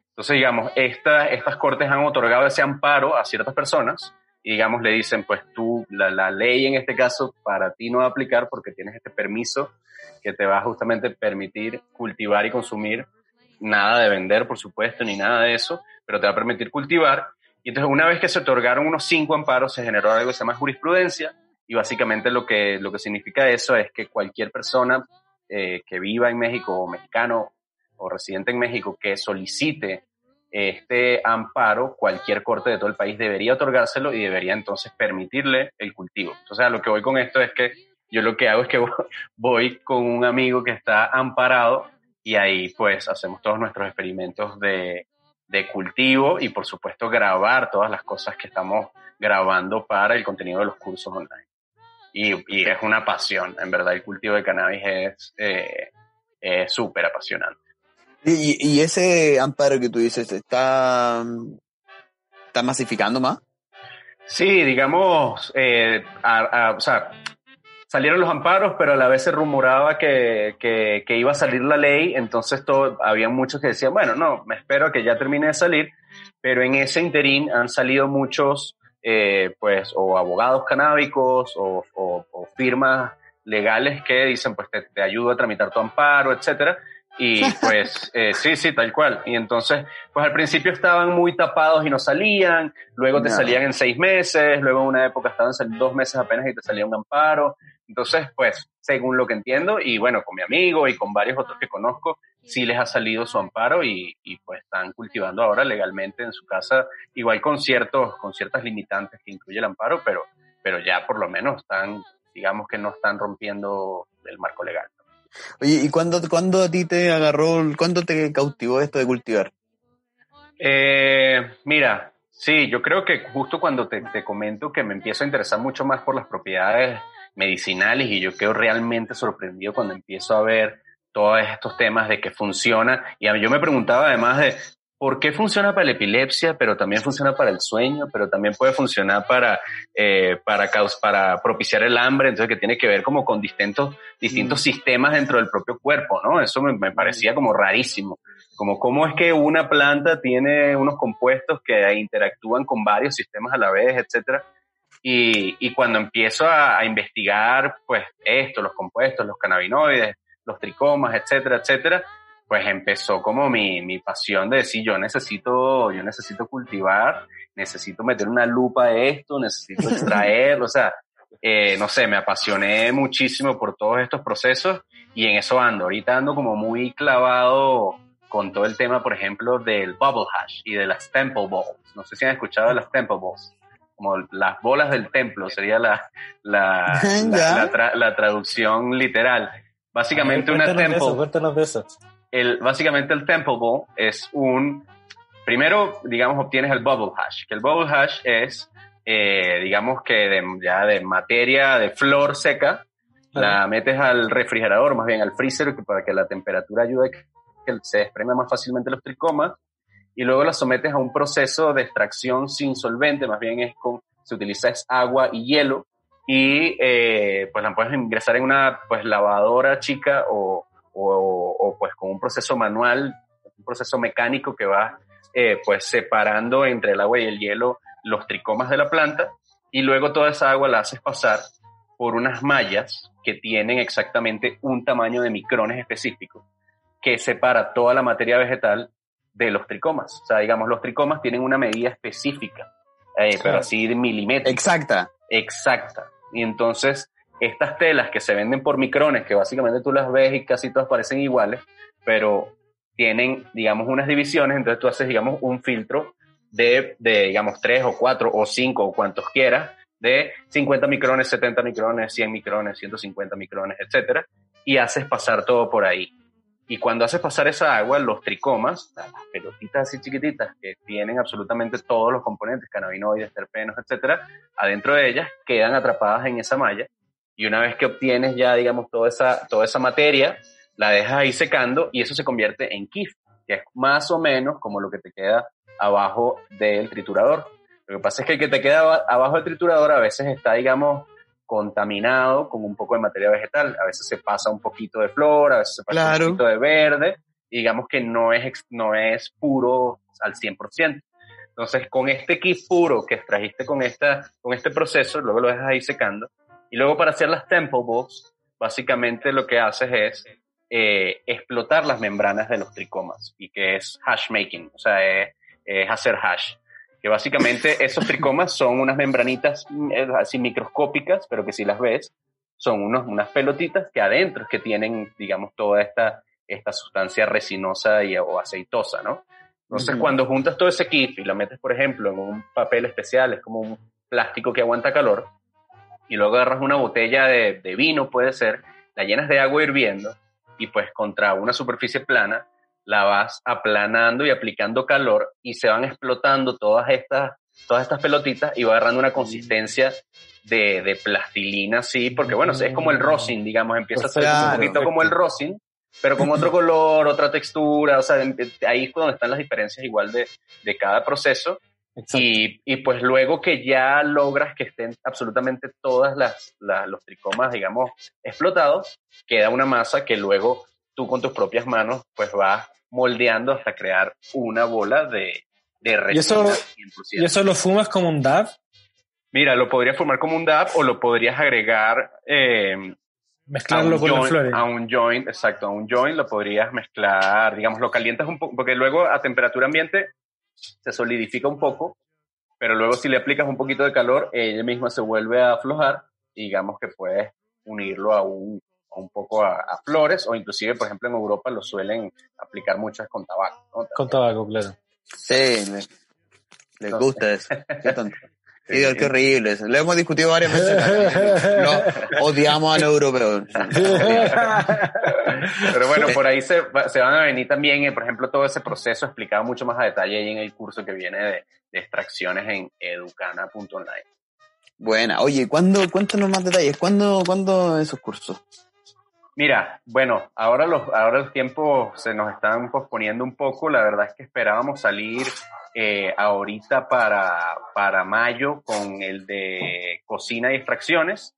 E: Entonces, digamos, esta, estas cortes han otorgado ese amparo a ciertas personas y, digamos, le dicen, pues tú, la, la ley en este caso para ti no va a aplicar porque tienes este permiso que te va a justamente permitir cultivar y consumir nada de vender, por supuesto, ni nada de eso, pero te va a permitir cultivar. Y entonces, una vez que se otorgaron unos cinco amparos, se generó algo que se llama jurisprudencia, y básicamente lo que, lo que significa eso es que cualquier persona eh, que viva en México, o mexicano, o residente en México, que solicite este amparo, cualquier corte de todo el país debería otorgárselo y debería entonces permitirle el cultivo. Entonces, a lo que voy con esto es que yo lo que hago es que [laughs] voy con un amigo que está amparado y ahí pues hacemos todos nuestros experimentos de, de cultivo y por supuesto grabar todas las cosas que estamos grabando para el contenido de los cursos online. Y, y es una pasión, en verdad el cultivo de cannabis es eh, súper apasionante.
D: Y, y ese amparo que tú dices, ¿está, está masificando más?
E: Sí, digamos, eh, a, a, o sea, salieron los amparos, pero a la vez se rumoraba que, que, que iba a salir la ley, entonces todo, había muchos que decían, bueno, no, me espero que ya termine de salir, pero en ese interín han salido muchos, eh, pues, o abogados canábicos o, o, o, firmas legales que dicen, pues, te, te ayudo a tramitar tu amparo, etcétera. Y [laughs] pues, eh, sí, sí, tal cual. Y entonces, pues al principio estaban muy tapados y no salían, luego te no. salían en seis meses, luego en una época estaban dos meses apenas y te salía un amparo. Entonces, pues, según lo que entiendo, y bueno, con mi amigo y con varios otros que conozco, sí les ha salido su amparo y, y pues están cultivando ahora legalmente en su casa, igual con ciertos, con ciertas limitantes que incluye el amparo, pero, pero ya por lo menos están, digamos que no están rompiendo el marco legal.
D: Oye, ¿y cuándo, cuándo a ti te agarró, cuándo te cautivó esto de cultivar?
E: Eh, mira, sí, yo creo que justo cuando te, te, comento que me empiezo a interesar mucho más por las propiedades medicinales y yo quedo realmente sorprendido cuando empiezo a ver todos estos temas de que funciona. Y yo me preguntaba además de por qué funciona para la epilepsia, pero también funciona para el sueño, pero también puede funcionar para, eh, para, para propiciar el hambre, entonces que tiene que ver como con distintos, distintos mm. sistemas dentro del propio cuerpo, ¿no? Eso me, me, parecía como rarísimo, como cómo es que una planta tiene unos compuestos que interactúan con varios sistemas a la vez, etcétera. Y, y cuando empiezo a, a investigar, pues esto, los compuestos, los cannabinoides, los tricomas, etcétera, etcétera, pues empezó como mi, mi pasión de decir, yo necesito, yo necesito cultivar, necesito meter una lupa a esto, necesito [laughs] extraer, o sea, eh, no sé, me apasioné muchísimo por todos estos procesos y en eso ando. Ahorita ando como muy clavado con todo el tema, por ejemplo, del bubble hash y de las temple balls. No sé si han escuchado de las temple balls. Como las bolas del templo sería la, la, [laughs] la, la, tra la traducción literal. Básicamente una temple.
C: Eso, eso
E: el, básicamente el Temple Ball es un, primero, digamos, obtienes el Bubble Hash, que el Bubble Hash es, eh, digamos que de, ya de materia, de flor seca, la metes al refrigerador, más bien al freezer, para que la temperatura ayude a que se desprenda más fácilmente los tricomas, y luego la sometes a un proceso de extracción sin solvente, más bien es con, se utiliza es agua y hielo, y eh, pues la puedes ingresar en una pues lavadora chica o o, o, pues con un proceso manual, un proceso mecánico que va eh, pues separando entre el agua y el hielo los tricomas de la planta y luego toda esa agua la haces pasar por unas mallas que tienen exactamente un tamaño de micrones específico que separa toda la materia vegetal de los tricomas. O sea, digamos, los tricomas tienen una medida específica, eh, claro. pero así de milímetros.
D: Exacta.
E: Exacta. Y entonces, estas telas que se venden por micrones, que básicamente tú las ves y casi todas parecen iguales, pero tienen, digamos, unas divisiones, entonces tú haces, digamos, un filtro de, de digamos, tres o cuatro o cinco o cuantos quieras, de 50 micrones, 70 micrones, 100 micrones, 150 micrones, etcétera, y haces pasar todo por ahí. Y cuando haces pasar esa agua, los tricomas, las pelotitas así chiquititas que tienen absolutamente todos los componentes, cannabinoides, terpenos, etcétera, adentro de ellas quedan atrapadas en esa malla y una vez que obtienes ya, digamos, toda esa, toda esa materia, la dejas ahí secando y eso se convierte en kif, que es más o menos como lo que te queda abajo del triturador. Lo que pasa es que el que te queda abajo del triturador a veces está, digamos, contaminado con un poco de materia vegetal. A veces se pasa un poquito de flor, a veces se pasa claro. un poquito de verde. Y digamos que no es, no es puro al 100%. Entonces, con este kit puro que extrajiste con, esta, con este proceso, luego lo dejas ahí secando. Y luego para hacer las Temple Balls, básicamente lo que haces es eh, explotar las membranas de los tricomas y que es hash making, o sea, es, es hacer hash. Que básicamente esos tricomas son unas membranitas eh, así microscópicas, pero que si las ves, son unos, unas pelotitas que adentro es que tienen, digamos, toda esta, esta sustancia resinosa y, o aceitosa, ¿no? Entonces,
C: Ujú.
E: cuando juntas todo ese kit y lo metes, por ejemplo, en un papel especial, es como un plástico que aguanta calor, y luego agarras una botella de, de vino, puede ser, la llenas de agua hirviendo, y pues contra una superficie plana, la vas aplanando y aplicando calor, y se van explotando todas estas, todas estas pelotitas y va agarrando una consistencia de, de plastilina, sí, porque bueno, es como el rosin, digamos, empieza a ser un poquito como el rosin, pero con otro color, otra textura, o sea, em- ahí es donde están las diferencias igual de, de cada proceso. Y, y pues luego que ya logras que estén absolutamente todas las, la- los tricomas, digamos, explotados, queda una masa que luego tú con tus propias manos pues vas moldeando hasta crear una bola de, de resina
C: eso-
E: 100%.
C: ¿Y eso lo fumas como un dab?
E: Mira, lo podrías formar como un dab o lo podrías agregar eh, a,
C: Mezclarlo
E: un
C: con las
E: joint,
C: flores.
E: a un joint, exacto, a un joint lo podrías mezclar, digamos, lo calientas un poco, porque luego a temperatura ambiente se solidifica un poco, pero luego si le aplicas un poquito de calor, ella misma se vuelve a aflojar y digamos que puedes unirlo a un, un poco a, a flores o inclusive, por ejemplo, en Europa lo suelen aplicar muchas con tabaco. ¿no?
C: Con tabaco, claro.
D: Sí, le- les gusta eso. Qué tonto.
E: Sí, [laughs]
D: Sí, qué horrible eso. Lo hemos discutido varias veces. No, odiamos al europeo.
E: Pero bueno, por ahí se, se van a venir también, eh, por ejemplo, todo ese proceso explicado mucho más a detalle ahí en el curso que viene de, de extracciones en educana.online.
D: Buena. Oye, ¿cuándo, cuéntanos más detalles. ¿Cuándo, cuándo esos cursos?
E: Mira, bueno, ahora los, ahora los tiempos se nos están posponiendo un poco. La verdad es que esperábamos salir eh, ahorita para, para mayo con el de cocina y extracciones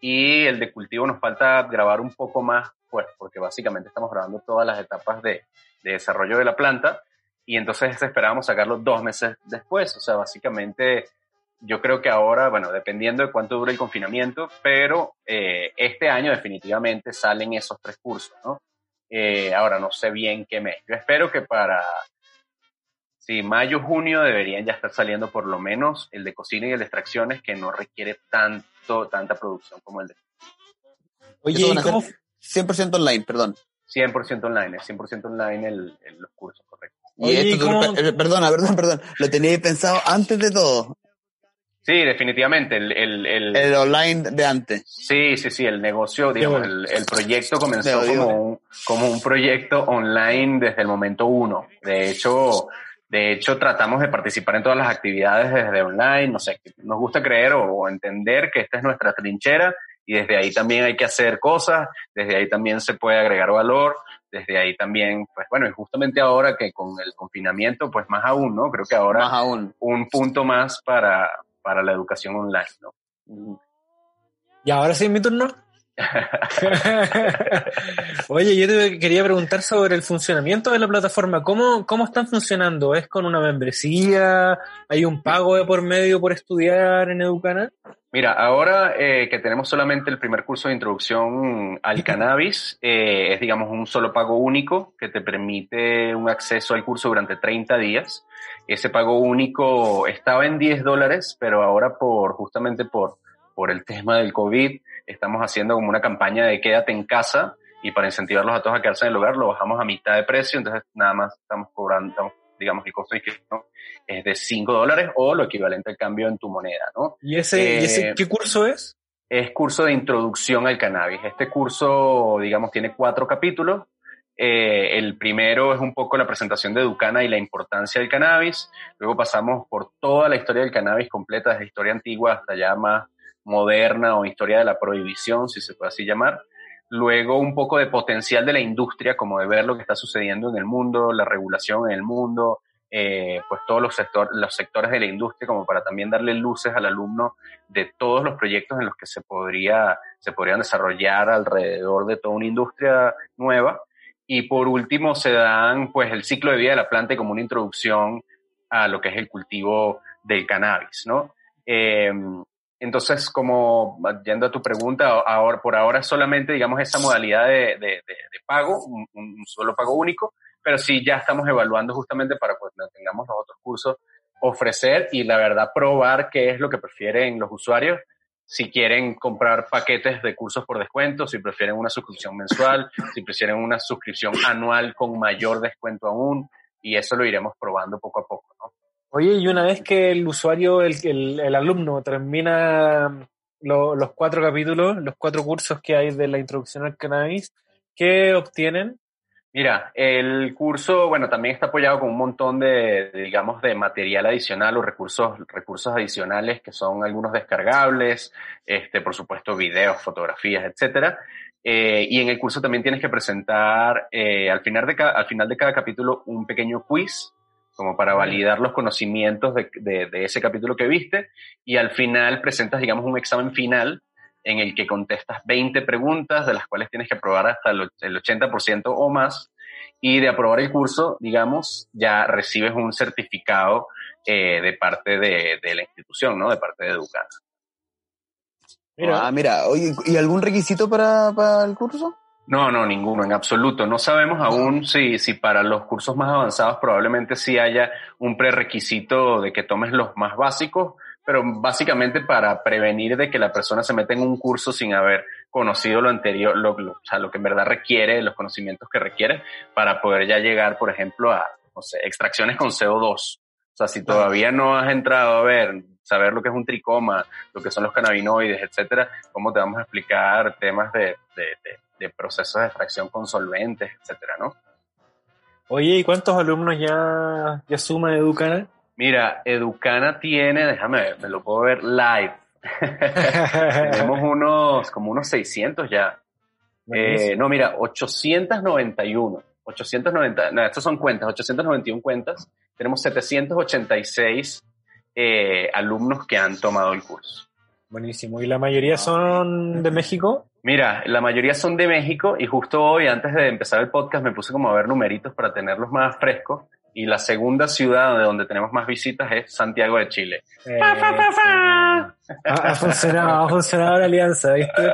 E: y el de cultivo nos falta grabar un poco más, pues, porque básicamente estamos grabando todas las etapas de, de desarrollo de la planta y entonces esperábamos sacarlo dos meses después. O sea, básicamente yo creo que ahora, bueno, dependiendo de cuánto dure el confinamiento, pero eh, este año definitivamente salen esos tres cursos, ¿no? Eh, ahora no sé bien qué mes. Yo espero que para, sí, mayo, junio deberían ya estar saliendo por lo menos el de cocina y el de extracciones que no requiere tanto, tanta producción como el de
C: Oye, ¿y cómo,
D: ser 100% online, perdón.
E: 100% online, es 100% online el, el- los cursos, correcto.
D: Y
C: Oye, ¿y
D: esto,
C: cómo-
D: per- perdona, [laughs] perdón, perdón. Lo teníais pensado antes de todo.
E: Sí, definitivamente, el, el, el-
D: El online de antes.
E: Sí, sí, sí, el negocio, digamos, el, el proyecto comenzó como un, como un proyecto online desde el momento uno. De hecho, de hecho, tratamos de participar en todas las actividades desde online, no sé, nos gusta creer o, o entender que esta es nuestra trinchera y desde ahí también hay que hacer cosas, desde ahí también se puede agregar valor, desde ahí también, pues bueno, y justamente ahora que con el confinamiento, pues más aún, ¿no? Creo que ahora
D: Más aún.
E: un punto más para, para la educación online, ¿no?
C: ¿Y ahora sí es mi turno? [laughs] Oye, yo te quería preguntar sobre el funcionamiento de la plataforma. ¿Cómo, ¿Cómo están funcionando? ¿Es con una membresía? ¿Hay un pago de por medio por estudiar en Educana?
E: Mira, ahora eh, que tenemos solamente el primer curso de introducción al cannabis, eh, es digamos un solo pago único que te permite un acceso al curso durante 30 días. Ese pago único estaba en 10 dólares, pero ahora por justamente por, por el tema del COVID estamos haciendo como una campaña de quédate en casa y para incentivarlos a todos a quedarse en el hogar lo bajamos a mitad de precio, entonces nada más estamos cobrando, estamos, digamos, el costo inscripción es de 5 dólares o lo equivalente al cambio en tu moneda, ¿no?
C: ¿Y ese, ¿y ese
E: Eh,
C: qué curso es?
E: es curso de introducción al cannabis. Este curso, digamos, tiene cuatro capítulos. Eh, el primero es un poco la presentación de Educana y la importancia del cannabis. Luego pasamos por toda la historia del cannabis completa, desde historia antigua hasta ya más moderna o historia de la prohibición, si se puede así llamar. Luego un poco de potencial de la industria, como de ver lo que está sucediendo en el mundo, la regulación en el mundo, eh, pues todos los, sector, los sectores de la industria, como para también darle luces al alumno de todos los proyectos en los que se, podría, se podrían desarrollar alrededor de toda una industria nueva. Y por último se dan pues el ciclo de vida de la planta como una introducción a lo que es el cultivo del cannabis, ¿no? Eh, entonces, como yendo a tu pregunta, ahora, por ahora solamente, digamos, esa modalidad de, de, de, de pago, un, solo pago único, pero sí ya estamos evaluando justamente para cuando tengamos los otros cursos, ofrecer y la verdad probar qué es lo que prefieren los usuarios, si quieren comprar paquetes de cursos por descuento, si prefieren una suscripción mensual, si prefieren una suscripción anual con mayor descuento aún, y eso lo iremos probando poco a poco, ¿no?
C: Oye, y una vez que el usuario, el, el, alumno termina lo, los cuatro capítulos, los cuatro cursos que hay de la introducción al cannabis, ¿qué obtienen?
E: Mira, el curso, bueno, también está apoyado con un montón de, de, digamos, de material adicional o recursos, recursos adicionales que son algunos descargables, este, por supuesto, videos, fotografías, etcétera. Eh, y en el curso también tienes que presentar eh, al, final de cada, al final de cada capítulo un pequeño quiz como para validar los conocimientos de, de, de, ese capítulo que viste y al final presentas, digamos, un examen final en el que contestas 20 preguntas, de las cuales tienes que aprobar hasta el 80% o más, y de aprobar el curso, digamos, ya recibes un certificado eh, de parte de, de, la institución, ¿no? De parte de Educana.
D: Mira. Ah, mira, oye, ¿y algún requisito para, para el curso?
E: No, no, ninguno, en absoluto. No sabemos aún si, si para los cursos más avanzados probablemente sí haya un prerequisito de que tomes los más básicos, pero básicamente para prevenir de que la persona se meta en un curso sin haber conocido lo anterior, lo, lo, o sea, lo que en verdad requiere, los conocimientos que requiere, para poder ya llegar, por ejemplo, a, no sé, extracciones con CO2. O sea, si todavía no has entrado a ver, saber lo que es un tricoma, lo que son los cannabinoides, etcétera, ¿cómo te vamos a explicar temas de, de, de, de procesos de extracción con solventes, etcétera, no?
C: Oye, ¿y cuántos alumnos ya, ya suma Educana?
E: Mira, Educana tiene, déjame ver, me lo puedo ver live. [laughs] Tenemos unos, como unos 600 ya. Eh, no, mira, 891. 890, no, estas son cuentas, 891 cuentas. Tenemos 786 eh, alumnos que han tomado el curso.
C: Buenísimo. ¿Y la mayoría son de México?
E: Mira, la mayoría son de México y justo hoy, antes de empezar el podcast, me puse como a ver numeritos para tenerlos más frescos y la segunda ciudad de donde tenemos más visitas es Santiago de Chile.
C: Eh, ha, ha, funcionado, ha funcionado la alianza, ¿viste?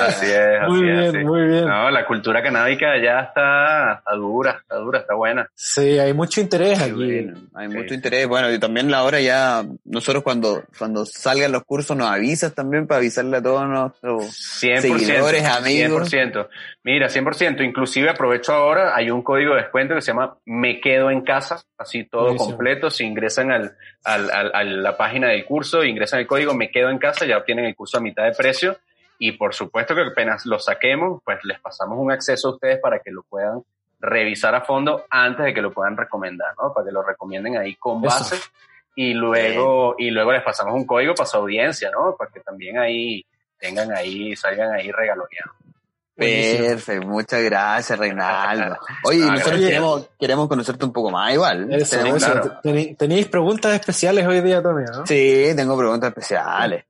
E: Así es, así
C: muy bien,
E: es, sí.
C: muy bien.
E: No, la cultura canábica ya está, está dura, está dura, está buena.
C: Sí, hay mucho interés
D: Sí,
C: aquí.
D: bueno, hay
E: Sí.
D: mucho interés. Bueno, y también la hora ya, nosotros cuando, cuando salgan los cursos nos avisas también para avisarle a todos nuestros
E: 100%.
D: seguidores, amigos.
E: 100%. Mira, 100%. Inclusive aprovecho ahora, hay un código de descuento que se llama Me Quedo en Casa, así todo
C: Buenísimo.
E: completo. Si ingresan al, al, al- a la página del curso, ingresan el código Me Quedo en Casa, ya obtienen el curso a mitad de precio. Y por supuesto que apenas lo saquemos, pues les pasamos un acceso a ustedes para que lo puedan revisar a fondo antes de que lo puedan recomendar, ¿no? Para que lo recomienden ahí con
C: Eso.
E: base. Y luego, y luego les pasamos un código para su audiencia, ¿no? Para que también ahí tengan ahí, salgan ahí regaloneados.
D: Perfecto, muchas gracias, Reinaldo. [laughs] Oye, nosotros queremos, queremos conocerte un poco más igual.
C: Eso,
D: Tenemos-
C: eso.
E: claro.
C: Teni- ¿Tenéis preguntas especiales hoy día, Tommy, no?
D: Sí, tengo preguntas especiales.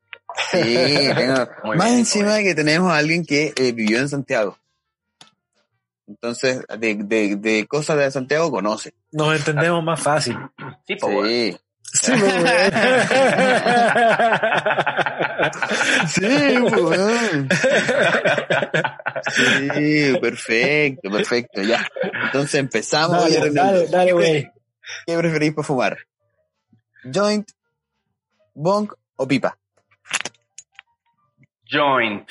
D: Sí, [laughs] tengo.
E: Muy
D: más
E: bien,
D: encima
E: muy
D: que tenemos a alguien que eh, vivió en Santiago. Entonces, de, de, de cosas de Santiago conoce.
C: Nos entendemos más fácil.
E: Sí, pues, bueno.
D: Sí.
C: Sí, bien. [laughs]
D: Sí, pues, weón. Sí, perfecto, perfecto, ya. Entonces empezamos.
C: Dale, dale, dale,
D: ¿qué pre-
C: güey.
D: ¿Qué preferís para fumar? ¿Joint, bong o pipa?
E: Joint.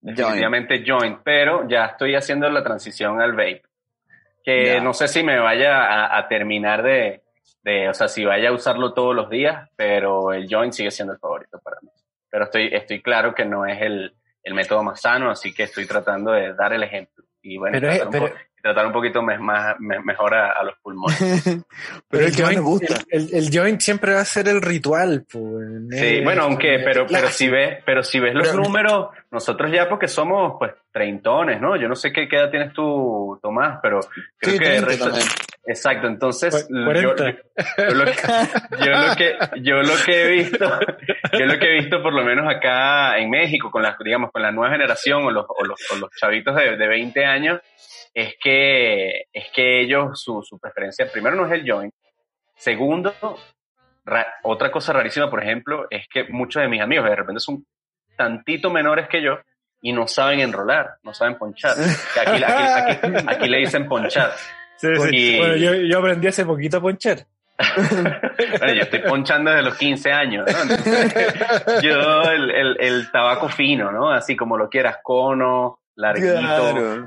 D: Joint.
E: Definitivamente joint, pero ya estoy haciendo la transición al vape. Que
D: Ya.
E: no sé si me vaya a, a terminar de, de, o sea, si vaya a usarlo todos los días, pero el joint sigue siendo el favorito para mí. Pero estoy, estoy claro que no es el, el método más sano, así que estoy tratando de dar el ejemplo. Y bueno,
C: Pero es- pero-
E: tratar un poquito me- más, me- mejor a, a los pulmones. [laughs]
D: Pero el que más me
C: joint-
D: gusta.
C: El, el- el joint siempre va a ser el ritual, pues.
E: Sí,
C: Eh,
E: bueno, aunque, pero, pero si ves, pero si ves los
D: Pero-
E: números, nosotros ya porque somos, pues, treintones, ¿no? Yo no sé qué, qué edad tienes tú, Tomás, pero creo
D: Sí,
E: que...
D: 30
E: resto-
D: también.
E: Exacto, entonces, yo,
C: 40.
E: yo lo que, yo lo que, yo lo que he visto, yo lo que he visto por lo menos acá en México, con la, digamos, con la nueva generación o los, o los, o los chavitos de, de 20 años, es que, es que ellos, su, su preferencia, primero no es el joint, segundo, ra- otra cosa rarísima, por ejemplo, es que muchos de mis amigos de repente son tantito menores que yo y no saben enrolar, no saben ponchar. Aquí, aquí, aquí- aquí le dicen ponchar.
C: Sí, sí.
E: Y-
C: Bueno, yo, yo aprendí hace poquito a ponchar. [laughs]
E: Bueno, yo estoy ponchando desde los 15 años, ¿no? Entonces, yo el, el, el tabaco fino, ¿no? Así como lo quieras, cono, larguito.
D: Claro.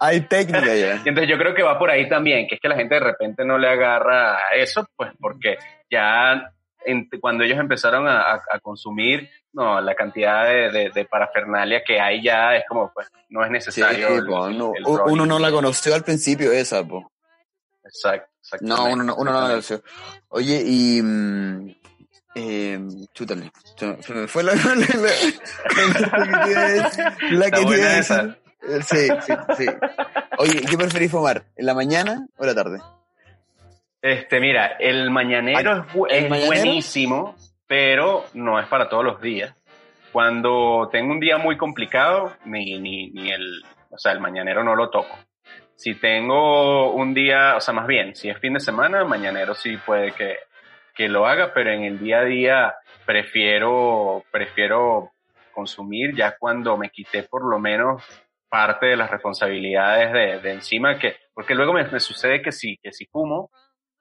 D: Hay técnica ya.
E: Y [laughs] entonces yo creo que va por ahí también, que es que la gente de repente no le agarra a eso, pues porque ya en- cuando ellos empezaron a, a- a consumir, no, la cantidad de, de- de parafernalia que hay ya es como, pues, no es
D: Sí,
E: necesario. el-
D: po, no,
E: el
D: u-
E: rolling.
D: uno no la conoció al principio esa, po.
E: Exacto,
D: No, uno no, uno no la conoció. Oye, y... mm, eh, chútale. Se me- fue la... [laughs] la, la, que
E: esa.
D: Eh, Sí, sí, sí. Oye, ¿qué preferís fumar? ¿En la mañana o en la tarde?
E: Este, mira, el mañanero
D: Ah,
E: es, bu-
D: ¿el
E: es
D: mañanero?
E: buenísimo, pero no es para todos los días. Cuando tengo un día muy complicado, ni, ni, ni el, o sea, el mañanero no lo toco. Si tengo un día, o sea, más bien, si es fin de semana, mañanero sí puede que, que lo haga, pero en el día a día prefiero, prefiero consumir ya cuando me quité por lo menos parte de las responsabilidades de, de encima, que, porque luego me, me sucede que si, que si fumo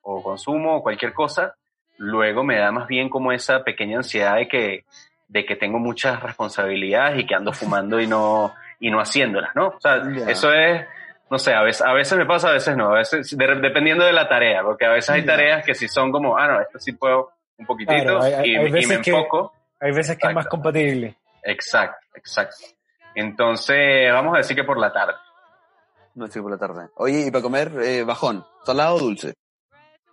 E: o consumo o cualquier cosa, luego me da más bien como esa pequeña ansiedad de que, de que tengo muchas responsabilidades y que ando fumando y no, y no haciéndolas, ¿no? O sea, eso es, no sé, a veces, a veces me pasa, a veces no, a veces, de- dependiendo de la tarea, porque a veces hay tareas que si son como, ah, no, esto sí puedo un poquitito
C: Claro, hay- hay-
E: y,
C: hay
E: y
C: veces
E: me
C: que-
E: enfoco.
C: Hay veces que es más compatible.
E: Exacto, exacto. Entonces, vamos a decir que por la tarde.
D: No estoy por la tarde. Oye, ¿y para comer eh, bajón? ¿Salado o dulce?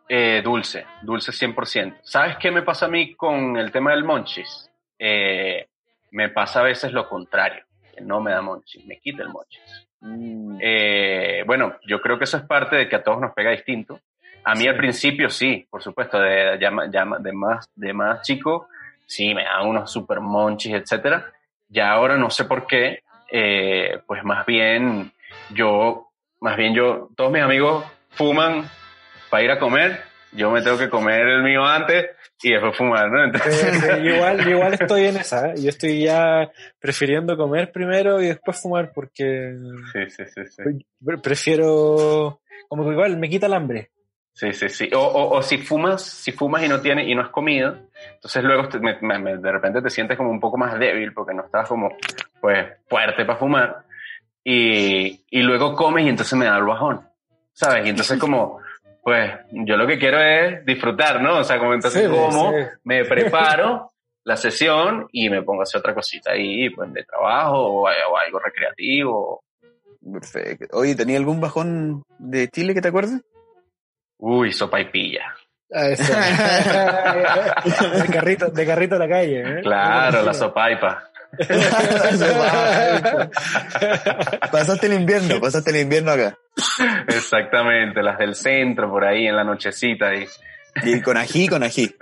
E: Eh, dulce, dulce 100%. ¿Sabes qué me pasa a mí con el tema del monchis? Eh, me pasa a veces lo contrario, que no me da monchis, me quita el monchis.
D: Mm,
E: Eh, bueno, yo creo que eso es parte de que a todos nos pega distinto. A mí
C: Sí.
E: al principio sí, por supuesto, de, de, más, de más chico, sí, me dan unos super monchis, etcétera. Ya ahora no sé por qué, eh, pues más bien yo, más bien yo, todos mis amigos fuman para ir a comer, yo me tengo que comer el mío antes y después fumar, ¿no? Entonces,
C: Sí, sí, yo igual, igual estoy en [laughs] esa. ¿eh? Yo estoy ya prefiriendo comer primero y después fumar porque
E: sí, sí, sí, sí.
C: pre- prefiero, como que igual me quita el hambre.
E: Sí, sí, sí. O, o, o si fumas, si fumas y no tienes y no has comido, entonces luego te- me- me- me- de repente te sientes como un poco más débil porque no estás como pues fuerte para fumar y, y luego comes y entonces me da el bajón, ¿sabes? Y entonces [laughs] como pues yo lo que quiero es disfrutar, ¿no? O sea, como entonces
C: Sí,
E: como
C: sí.
E: me preparo [laughs] la sesión y me pongo a hacer otra cosita ahí, pues de trabajo o, o algo recreativo.
D: perfecto. Oye, ¿tenía algún bajón de Chile que te acuerdes?
E: Uy, sopa y pilla.
C: Ah, eso. [laughs] [laughs] de carrito, de carrito a la calle. ¿eh?
E: Claro, la sopaipa. [laughs]
D: pasaste el invierno, pasaste el invierno acá.
E: Exactamente, las del centro, por ahí en la nochecita. Y,
D: Y con ají, con ají.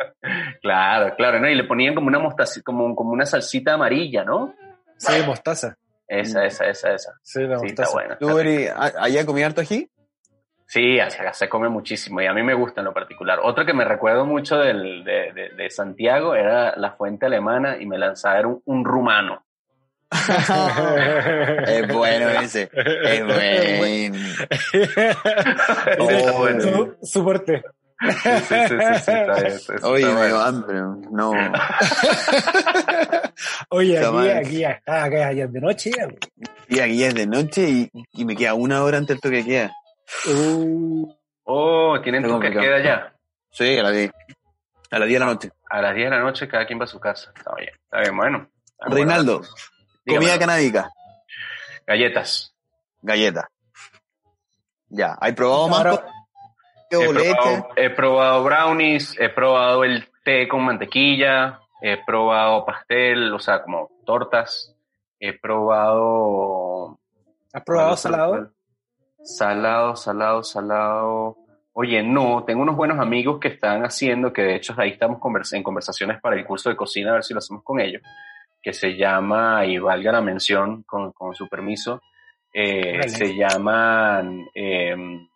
E: claro, claro, ¿no? Y le ponían como una mostaza, como, como una salsita amarilla, ¿no?
C: Sí, mostaza.
E: Esa, esa, esa, esa.
C: Sí, la
E: Sí, está
C: mostaza.
E: buena.
D: ¿Tú, Eri, a- allá comí harto ají?
E: Sí, acá se come muchísimo y a mí me gusta en lo particular. Otro que me recuerdo mucho del, de, de- de Santiago era la fuente alemana y me lanzaron un, un rumano. [laughs]
D: Es bueno [laughs] ese. Es bueno. [laughs] Oh,
E: bueno.
C: Su, su fuerte.
E: Sí,
D: Oye, me dio hambre. No.
C: Oye, aquí, aquí ya está, acá ya es de noche ya.
D: Y aquí ya es de noche y, y me queda una hora antes del toque de queda.
C: Uh,
E: Oh, tienen de
D: complicado.
E: queda ya.
D: Sí, a las 10. A las 10 de la noche.
E: A las 10 de la noche cada quien va a su casa. Está bien, está bien, bueno.
D: Reinaldo, comida canábica.
E: Galletas.
D: Galleta. Ya, ¿hay probado más?
E: He probado, he probado brownies, he probado el té con mantequilla, he probado pastel, o sea, como tortas. He probado...
C: ¿Has probado
E: ¿cuál,
C: salado?
E: Salado, salado, salado. Oye, no, tengo unos buenos amigos que están haciendo, que de hecho ahí estamos convers- en conversaciones para el curso de cocina, a ver si lo hacemos con ellos, que se llama, y valga la mención con, con su permiso, Eh, se llaman em,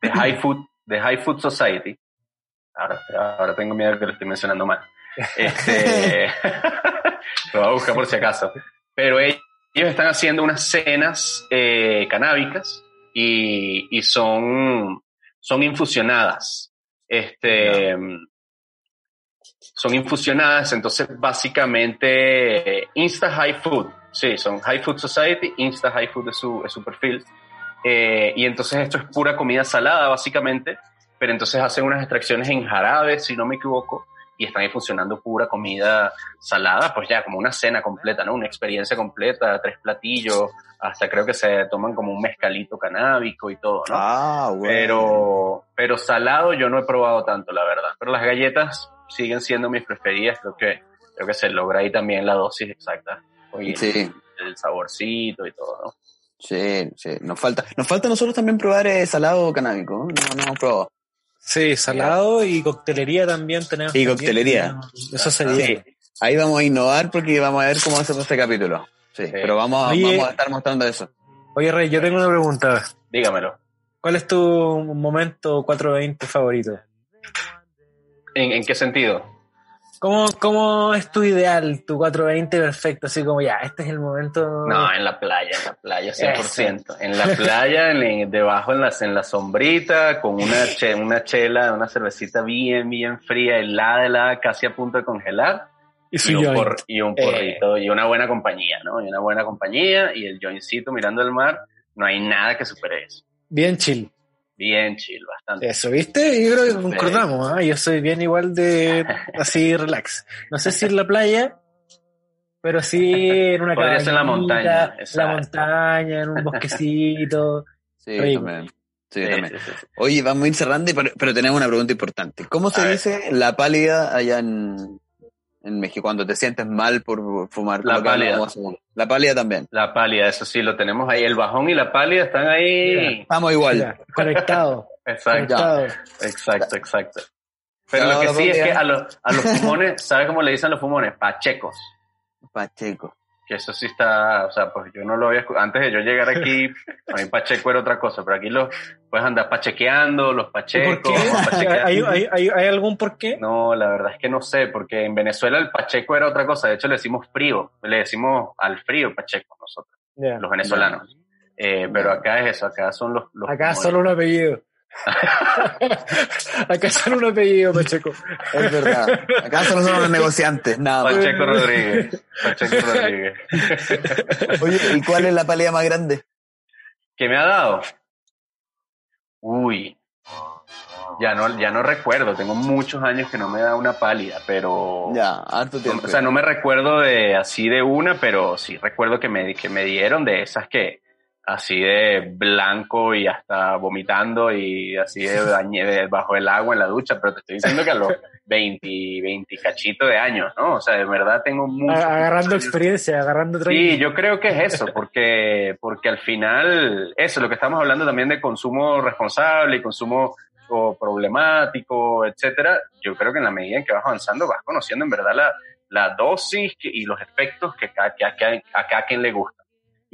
E: The, High Food, The High Food Society. Ahora, ahora tengo miedo que lo estoy mencionando mal. Este, [laughs] lo voy a buscar por si acaso. Pero ellos están haciendo unas cenas eh, canábicas y, y son, son infusionadas. Este, son infusionadas, entonces básicamente Insta High Food, sí, son High Food Society, Insta High Food es su, es su perfil. Eh, y entonces esto es pura comida salada básicamente, pero entonces hacen unas extracciones en jarabe, si no me equivoco, y están infusionando pura comida salada, pues ya como una cena completa, ¿no? Una experiencia completa, tres platillos, hasta creo que se toman como un mezcalito canábico y todo, ¿no?
D: Ah, bueno.
E: Pero, pero salado yo no he probado tanto, la verdad. Pero las galletas siguen siendo mis preferidas. Creo que, creo que se logra ahí también la dosis exacta. Oye,
D: Sí,
E: el saborcito y todo, ¿no?
D: sí, sí. Nos falta, nos falta nosotros también probar eh, salado canábico. No, no hemos probado.
C: Sí, salado y coctelería también tenemos.
D: Y
C: también.
D: coctelería.
C: Eso sería.
E: Sí.
D: Ahí vamos a innovar porque vamos a ver cómo hacemos este capítulo. Sí, pero vamos
C: Oye.
D: vamos a estar mostrando eso.
C: Oye, Rey, yo tengo una pregunta.
E: Dígamelo.
C: ¿Cuál es tu momento 420 favorito?
E: ¿En, en qué sentido?
C: ¿Cómo, ¿Cómo es tu ideal, tu 420 perfecto? Así como ya, este es el momento.
E: No, en la playa, en la playa, 100%. En la [laughs] playa, en- debajo en la, en la sombrita, con una, che- una chela, una cervecita bien, bien fría, helada, helada, casi a punto de congelar.
C: y su
E: y un, por- y un
C: Eh.
E: porrito y una buena compañía, ¿no? Y una buena compañía y el joincito mirando el mar, no hay nada que supere eso.
C: Bien chill.
E: Bien chill, bastante.
C: Eso, ¿viste? Yo creo que concordamos, ¿ah? Yo soy bien igual de [laughs] así relax. No sé si en la playa, pero sí en una
E: Podría ser en la
C: cabañita,
E: montaña,
C: en la
E: exacto.
C: montaña, en un bosquecito.
D: Sí,
C: Rico.
D: también. Sí,
E: Sí,
D: también.
E: sí, sí, sí.
D: Oye, vamos a ir cerrando, y- pero, pero tenemos una pregunta importante. ¿Cómo se
E: A ver.
D: dice la pálida allá en, en México cuando te sientes mal por fumar?
E: La pálida.
D: La pálida también.
E: La pálida, eso sí, lo tenemos ahí. El bajón y la pálida están ahí.
D: Estamos igual.
C: Mira, conectado. [laughs]
E: Exacto,
C: conectado.
E: exacto, exacto. Pero lo que sí es que a, los a los fumones, ¿sabes cómo le dicen los fumones? Pachecos.
D: Pacheco.
E: Que eso sí está, o sea, pues yo no lo había escu- Antes de yo llegar aquí, [laughs] a mí Pacheco era otra cosa, pero aquí los puedes andar pachequeando, los
C: ¿Y
E: pachecos.
C: ¿Hay, hay, hay, hay algún por qué?
E: No, la verdad es que no sé, porque en Venezuela el pacheco era otra cosa. De hecho, le decimos frío, le decimos al frío pacheco nosotros, los venezolanos. Eh, pero acá es eso, acá son los. los
C: Acá solo un apellido. Acá solo un apellido, Pacheco.
D: Es verdad. Acá solo son los negociantes, nada más.
E: Pacheco Rodríguez. Pacheco Rodríguez.
D: Oye, ¿y cuál es la pálida más grande?
E: ¿Qué me ha dado? Uy. Ya no, ya no recuerdo, tengo muchos años que no me da una pálida, pero...
D: Ya, harto tiempo.
E: O sea, no me recuerdo de así de una, pero sí recuerdo que me, que me dieron de esas que así de blanco y hasta vomitando y así [laughs] de, bajo el agua en la ducha, pero te estoy diciendo que a los 20, 20 cachitos de años, ¿no? O sea, de verdad tengo mucho.
C: Agarrando experiencia, agarrando
E: Sí, yo creo que es eso, porque, porque al final, eso, lo que estamos hablando también de consumo responsable y consumo o problemático, etcétera, yo creo que en la medida en que vas avanzando vas conociendo en verdad la, la dosis y los efectos que, a, que a cada quien le gusta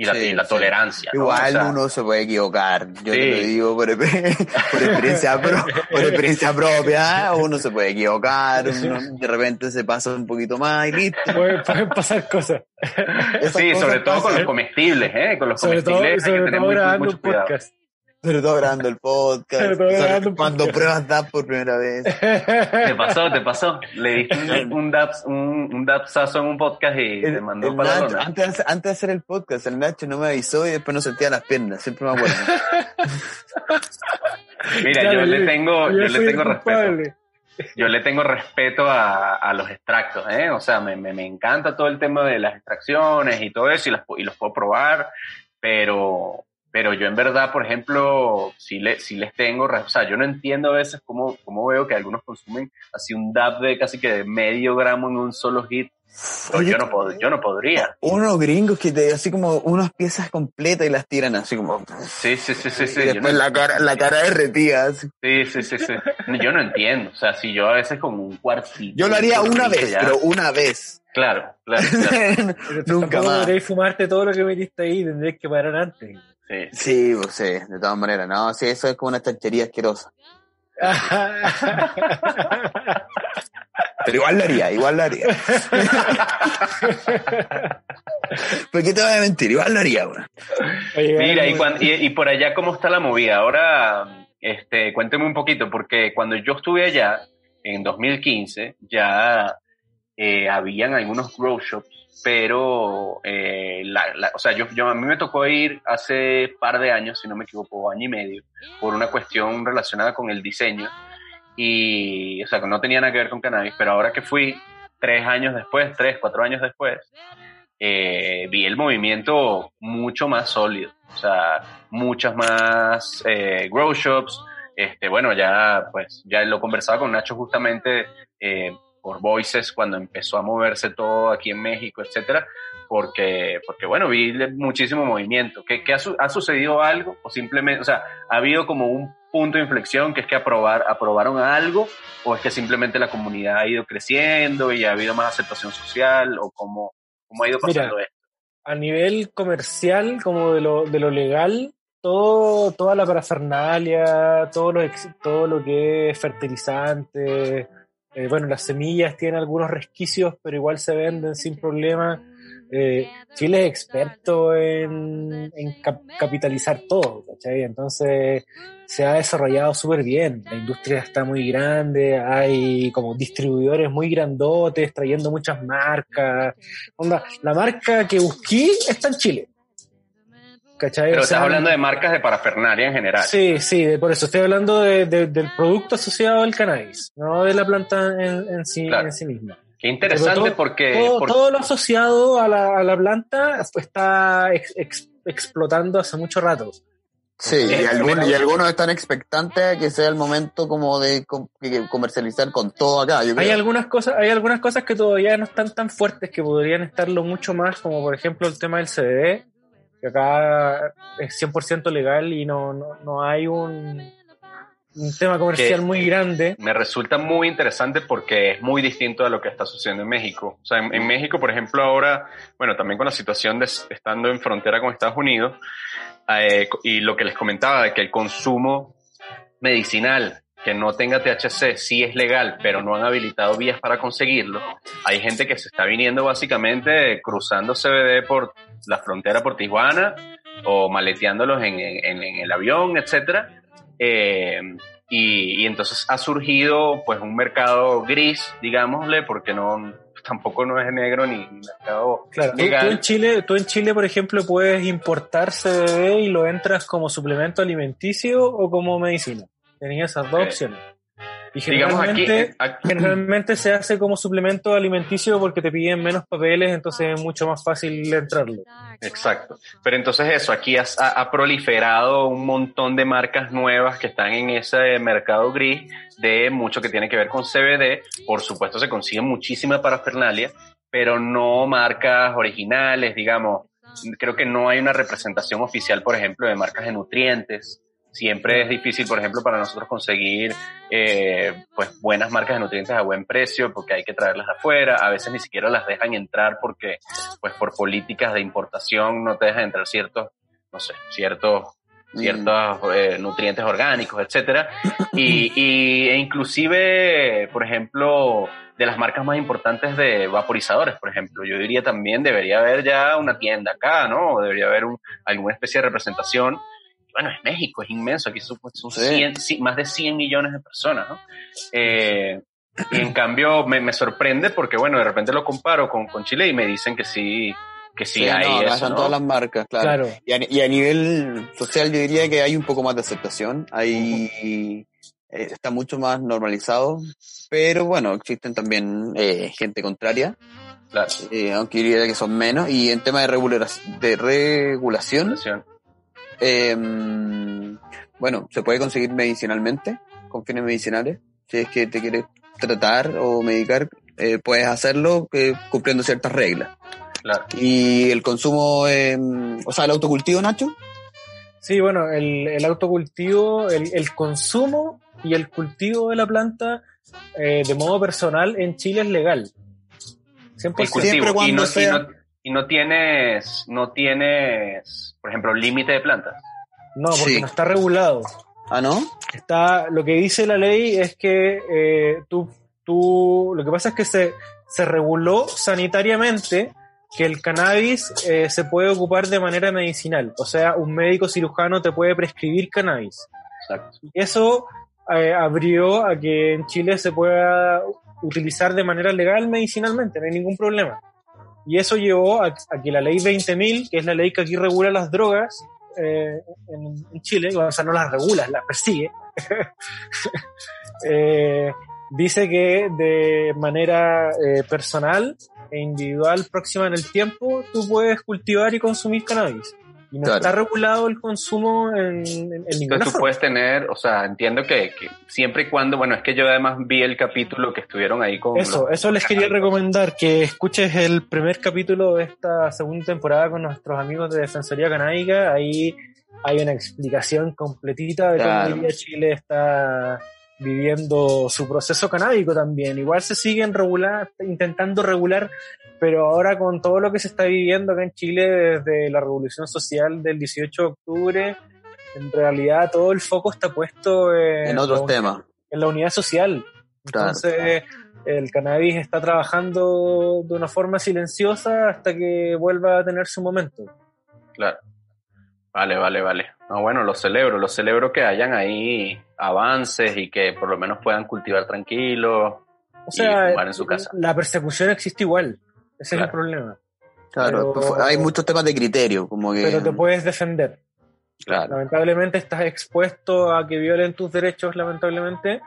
E: y la,
D: Sí,
E: y la
D: sí.
E: tolerancia. ¿no?
D: Igual
E: O sea,
D: uno se puede equivocar, yo
E: Sí.
D: te lo digo por, [laughs] por experiencia, pro- por experiencia propia, uno se puede equivocar, uno de repente se pasa un poquito más y listo. [laughs]
C: Pueden, pueden pasar cosas.
D: Esas
E: Sí,
D: cosas
E: sobre todo con los comestibles, ¿eh? Con los
C: Sobre todo,
E: comestibles hay que tener
C: todo
E: muy-
C: grabando
E: mucho
C: un
E: cuidado.
C: podcast.
D: Sobre todo grabando el podcast,
C: Sobre todo grabando
D: cuando
C: podcast.
D: pruebas DAP por primera vez.
E: Te pasó, te pasó. Le diste un, un, daps- un, un dapsazo en un podcast y te
D: El-
E: mandó
D: el
E: para la
D: Nacho,
E: lona.
D: antes, de hacer- antes de hacer el podcast, el Nacho no me avisó y después no sentía las piernas, siempre me acuerdo. [laughs]
E: Mira,
C: Claro,
E: yo le tengo, yo
C: soy
E: le tengo respeto. Yo le tengo respeto a, a los extractos, ¿eh? O sea, me, me, me encanta todo el tema de las extracciones y todo eso y, las, y los puedo probar, pero, pero yo en verdad, por ejemplo, sí, le, sí les tengo, o sea, yo no entiendo a veces cómo, cómo veo que algunos consumen así un DAP de casi que de medio gramo en un solo hit yo no, pod- yo no podría.
D: Unos gringos que te así como unas piezas completas y las tiran así como.
E: Sí, sí, sí, sí, sí.
D: y después
E: no-
D: la cara, la cara derretida. así.
E: Sí, sí, sí, sí. Yo no entiendo. O sea, si yo a veces con un cuartito.
D: Yo lo haría
E: un
D: una vez,
E: ya-
D: pero una vez.
E: Claro, claro, claro. [laughs]
D: Nunca más.
C: podréis fumarte todo lo que metiste ahí, tendréis que parar antes.
E: Sí.
D: Sí, pues sí, de todas maneras. No, sí, eso es como una chanchería asquerosa. [laughs] Pero igual lo haría, igual lo haría. [laughs] ¿Por qué te voy a mentir? Igual lo haría,
E: Mira, y,
C: algo-
E: cuan- y, y por allá, ¿cómo está la movida? Ahora, este, cuénteme un poquito, porque cuando yo estuve allá, en 2015, ya eh, habían algunos grow shops, pero, eh, la, la- o sea, yo, yo, a mí me tocó ir hace par de años, si no me equivoco, año y medio, por una cuestión relacionada con el diseño, y, o sea, que no tenía nada que ver con cannabis, pero ahora que fui, tres años después, tres, cuatro años después, eh, vi el movimiento mucho más sólido, o sea, muchas más eh, grow shops, este, bueno, ya, pues, ya lo conversaba con Nacho justamente eh, por Voices cuando empezó a moverse todo aquí en México, etcétera, porque, porque bueno, vi muchísimo movimiento. ¿Qué, qué ha, su- ha sucedido algo? O simplemente, o sea, ha habido como un punto de inflexión que es que aprobar, aprobaron algo, o es que simplemente la comunidad ha ido creciendo y ha habido más aceptación social, o cómo, cómo ha ido pasando
C: Mira,
E: esto.
C: a nivel comercial, como de lo, de lo legal, todo, toda la parafernalia, todo lo, todo lo que es fertilizante, eh, bueno, las semillas tienen algunos resquicios, pero igual se venden sin problema. Eh, Chile es experto en, en cap- capitalizar todo, ¿cachai? Entonces se ha desarrollado súper bien. La industria está muy grande, hay como distribuidores muy grandotes trayendo muchas marcas. La marca que busqué está en Chile. ¿Cachai?
E: Pero
C: O sea,
E: estás hablando de marcas de parafernalia en general.
C: Sí, sí, de- por eso estoy hablando de- de- del producto asociado al cannabis, no de la planta en, en sí,
E: Claro.
C: en sí misma.
E: Qué interesante
C: todo-
E: porque...
C: todo, lo asociado a la, a la planta está ex- ex- explotando hace mucho rato.
D: Sí, y, algunos,
E: mira.
D: y algunos están expectantes a que sea el momento como de comercializar con todo acá. Yo
C: Hay algunas cosas, hay algunas cosas que todavía no están tan fuertes que podrían estarlo mucho más, como por ejemplo el tema del CBD, que acá es 100% legal y no, no, no hay un, un tema comercial
E: Que-
C: muy grande.
E: me resulta muy interesante porque es muy distinto a lo que está sucediendo en México. O sea, en, en México, por ejemplo, ahora, bueno, también con la situación de estando en frontera con Estados Unidos, eh, y lo que les comentaba de que el consumo medicinal que no tenga THC sí es legal, pero no han habilitado vías para conseguirlo. Hay gente que se está viniendo básicamente cruzando CBD por la frontera por Tijuana o maleteándolos en, en- en el avión, etcétera. Eh, y, y entonces ha surgido pues un mercado gris, digámosle, porque no tampoco no es negro ni mercado
C: Claro, tú,
E: legal.
C: tú en Chile, tú en Chile, por ejemplo, puedes importar CBD y lo entras como suplemento alimenticio o como medicina. Tenías esas dos opciones. Y
E: Digamos aquí,
C: generalmente,
E: eh, aquí-
C: generalmente se hace como suplemento alimenticio porque te piden menos papeles, entonces es mucho más fácil entrarlo.
E: Exacto. Pero entonces eso, aquí has- ha, ha proliferado un montón de marcas nuevas que están en ese mercado gris de mucho que tiene que ver con CBD. Por supuesto se consigue muchísima parafernalia, pero no marcas originales, digamos. Creo que no hay una representación oficial, por ejemplo, de marcas de nutrientes. Siempre es difícil, por ejemplo, para nosotros conseguir eh, pues buenas marcas de nutrientes a buen precio porque hay que traerlas de afuera. A veces ni siquiera las dejan entrar porque pues por políticas de importación no te dejan entrar ciertos, no sé, ciertos
D: Mm.
E: ciertos eh, nutrientes orgánicos, etcétera, y, [clears throat] y- e inclusive, por ejemplo, de las marcas más importantes de vaporizadores, por ejemplo, yo diría también debería haber ya una tienda acá, ¿no? O debería haber un, alguna especie de representación. Bueno, es México, es inmenso, aquí son, son
D: Sí.
E: 100, sí, más de 100 millones de personas, ¿no? Eh, y en cambio me, me sorprende porque, bueno, de repente lo comparo con, con Chile y me dicen que sí, que sí,
D: Sí,
E: hay
D: no,
E: eso,
D: están
E: ¿no?
D: todas las marcas, claro.
C: Claro.
D: Y, a, y a nivel social yo diría que hay un poco más de aceptación, hay, eh, está mucho más normalizado, pero bueno, existen también eh, gente contraria,
E: Claro,
D: eh, aunque diría que son menos, y en tema de, regular, de regulación. Eh, bueno, se puede conseguir medicinalmente, con fines medicinales, si es que te quieres tratar o medicar eh, puedes hacerlo eh, cumpliendo ciertas reglas.
E: Claro.
D: Y el consumo, eh, o sea, el autocultivo, Nacho,
C: Sí, bueno, el, el autocultivo, el, el consumo y el cultivo de la planta eh, de modo personal en Chile es legal. 100%.
E: El cultivo.
D: Siempre
E: y,
D: cuando
E: no, y
D: sea-
E: no- y no tienes, no tienes, por ejemplo, límite de plantas.
C: No, porque
D: Sí.
C: no está regulado.
D: ¿ah, no?
C: Está, lo que dice la ley es que eh, tú, tú, lo que pasa es que se, se reguló sanitariamente que el cannabis eh, se puede ocupar de manera medicinal. O sea, un médico cirujano te puede prescribir cannabis.
E: Exacto.
C: Y eso eh, abrió a que en Chile se pueda utilizar de manera legal medicinalmente, no hay ningún problema. Y eso llevó a, que la ley 20.000, que es la ley que aquí regula las drogas eh, en, en Chile, o sea, no las regula, las persigue, [laughs] eh, dice que de manera eh, personal e individual próxima en el tiempo, tú puedes cultivar y consumir cannabis. Y no
D: Claro.
C: está regulado el consumo en, en, en ninguna
E: Entonces tú puedes tener, o sea, entiendo que, que siempre y cuando, bueno, es que yo además vi el capítulo que estuvieron ahí con...
C: Eso,
E: los-
C: eso les quería recomendar, que escuches el primer capítulo de esta segunda temporada con nuestros amigos de Defensoría Canábica. Ahí hay una explicación completita de
D: Claro.
C: cómo Chile está viviendo su proceso canábico también. Igual se siguen regular, intentando regular, pero ahora con todo lo que se está viviendo acá en Chile desde la revolución social del 18 de octubre, en realidad todo el foco está puesto en,
D: En otros
C: la-
D: temas.
C: en la unidad social.
D: Claro.
C: Entonces, el cannabis está trabajando de una forma silenciosa hasta que vuelva a tener su momento.
E: Claro. Vale, vale, vale. No, bueno, lo celebro, lo celebro que hayan ahí avances y que por lo menos puedan cultivar tranquilos.
C: O sea,
E: Y fumar en su casa.
C: la persecución existe igual. Ese es
E: Claro.
C: el problema.
D: Claro,
C: Pero-
D: pues, hay muchos temas de criterio, como que...
C: Pero te puedes defender.
D: Claro,
C: Lamentablemente estás expuesto a que violen tus derechos, lamentablemente.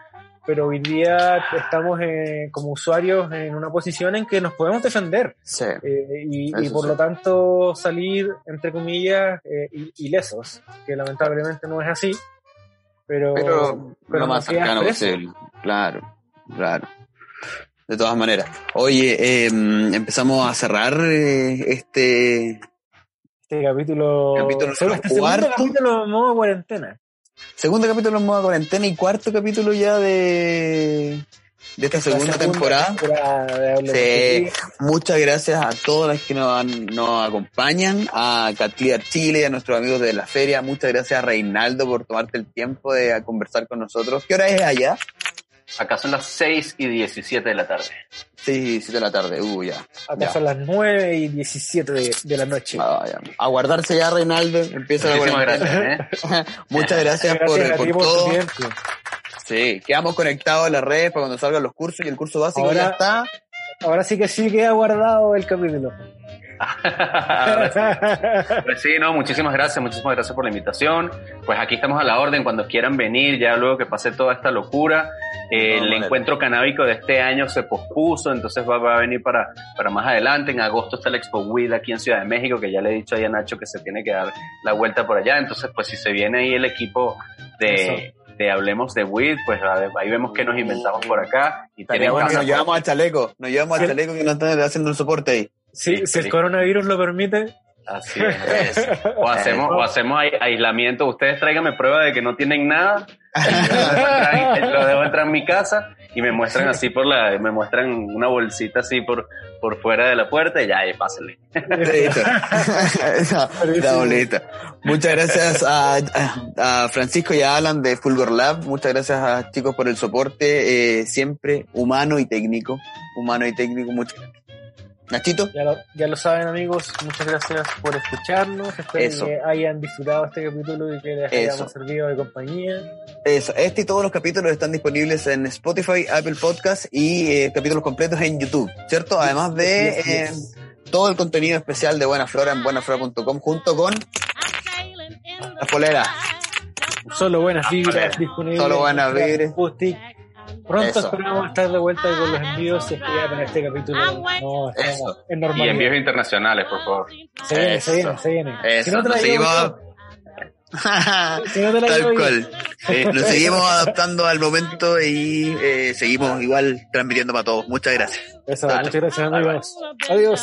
C: Pero hoy día estamos eh, como usuarios en una posición en que nos podemos defender.
D: sí.
C: Eh, y, y por
D: sí.
C: lo tanto salir, entre comillas, eh, il- ilesos, que lamentablemente no es así, pero,
D: Pero, más cercano posible. Claro, claro. De todas maneras. Oye, eh, empezamos a cerrar eh, este...
C: Este capítulo,
D: Capítulo
C: este segundo
D: cuarto.
C: capítulo en modo cuarentena.
D: Segundo capítulo en modo cuarentena y cuarto capítulo ya de, de esta
C: La
D: segunda, temporada.
C: temporada de
D: Sí. Muchas gracias a todas las que nos, han- nos acompañan, a Catliar Chile, a nuestros amigos de la feria. Muchas gracias a Reinaldo por tomarte el tiempo de conversar con nosotros. ¿Qué hora es allá?
E: Acá son las 6 y 17 de la tarde.
D: Sí, 7 de la tarde. Uh, ya.
C: Acá
D: Ya.
C: son las 9 y 17 de, de la noche.
D: Ah, ya. A guardarse ya, Reinaldo. Empieza la
E: Muchísimas
D: cuarentena.
E: gracias. ¿eh? [laughs]
D: Muchas gracias, por,
C: Gracias
D: por
C: por
D: todo.
C: tiempo.
D: Sí, quedamos conectados en las redes para cuando salgan los cursos y el curso básico
C: Ahora-
D: ya está.
C: Ahora sí que sí queda guardado el capítulo. [laughs]
E: Pues sí, no, muchísimas gracias, muchísimas gracias por la invitación. Pues aquí estamos a la orden cuando quieran venir, ya luego que pase toda esta locura. Eh,
D: No,
E: el
D: manera.
E: encuentro canábico de este año se pospuso, entonces va, va a venir para, para más adelante. En agosto está el Expo WID aquí en Ciudad de México, que ya le he dicho ahí a Nacho que se tiene que dar la vuelta por allá. Entonces, pues si se viene ahí el equipo de, de Hablemos de WID, pues a ver, ahí vemos qué nos inventamos por acá. Y tienen
D: bueno que nos llevamos al chaleco. Nos llevamos al chaleco que nos están haciendo el soporte ahí.
C: Sí,
E: Sí,
C: si el coronavirus lo permite.
E: Así es. O hacemos, o hacemos ai- aislamiento. Ustedes tráiganme prueba de que no tienen nada. Yo [laughs] lo dejo entrar en- mi casa y me muestran así por la, me muestran una bolsita así por, por fuera de la puerta y ya, ahí pásenle.
D: Esa- la boleta. Muchas gracias a, a- Francisco y a Alan de Fulgor Lab. Muchas gracias a chicos por el soporte, eh, siempre humano y técnico. Humano y técnico. Muchas Nachito,
C: Ya lo, ya lo saben amigos, muchas gracias por escucharnos. Espero
D: Eso.
C: que hayan disfrutado este capítulo y que les
D: Eso.
C: hayamos servido de compañía.
D: eso. Este y todos los capítulos están disponibles en Spotify, Apple Podcast y eh, capítulos completos en YouTube, ¿cierto? Además de
C: Yes, yes,
D: eh, todo el contenido especial de Buena Flora en buenaflora.com junto con las poleras.
C: Solo buenas vibras disponibles.
D: Solo buenas vibras.
C: Pronto esperamos estar de vuelta con los envíos si es que ya este capítulo.
E: Y envíos internacionales, por favor.
D: Seguimos... adaptando al momento y eh, seguimos igual transmitiendo para todos. Muchas gracias.
C: Muchas gracias. Adiós.
F: Adiós.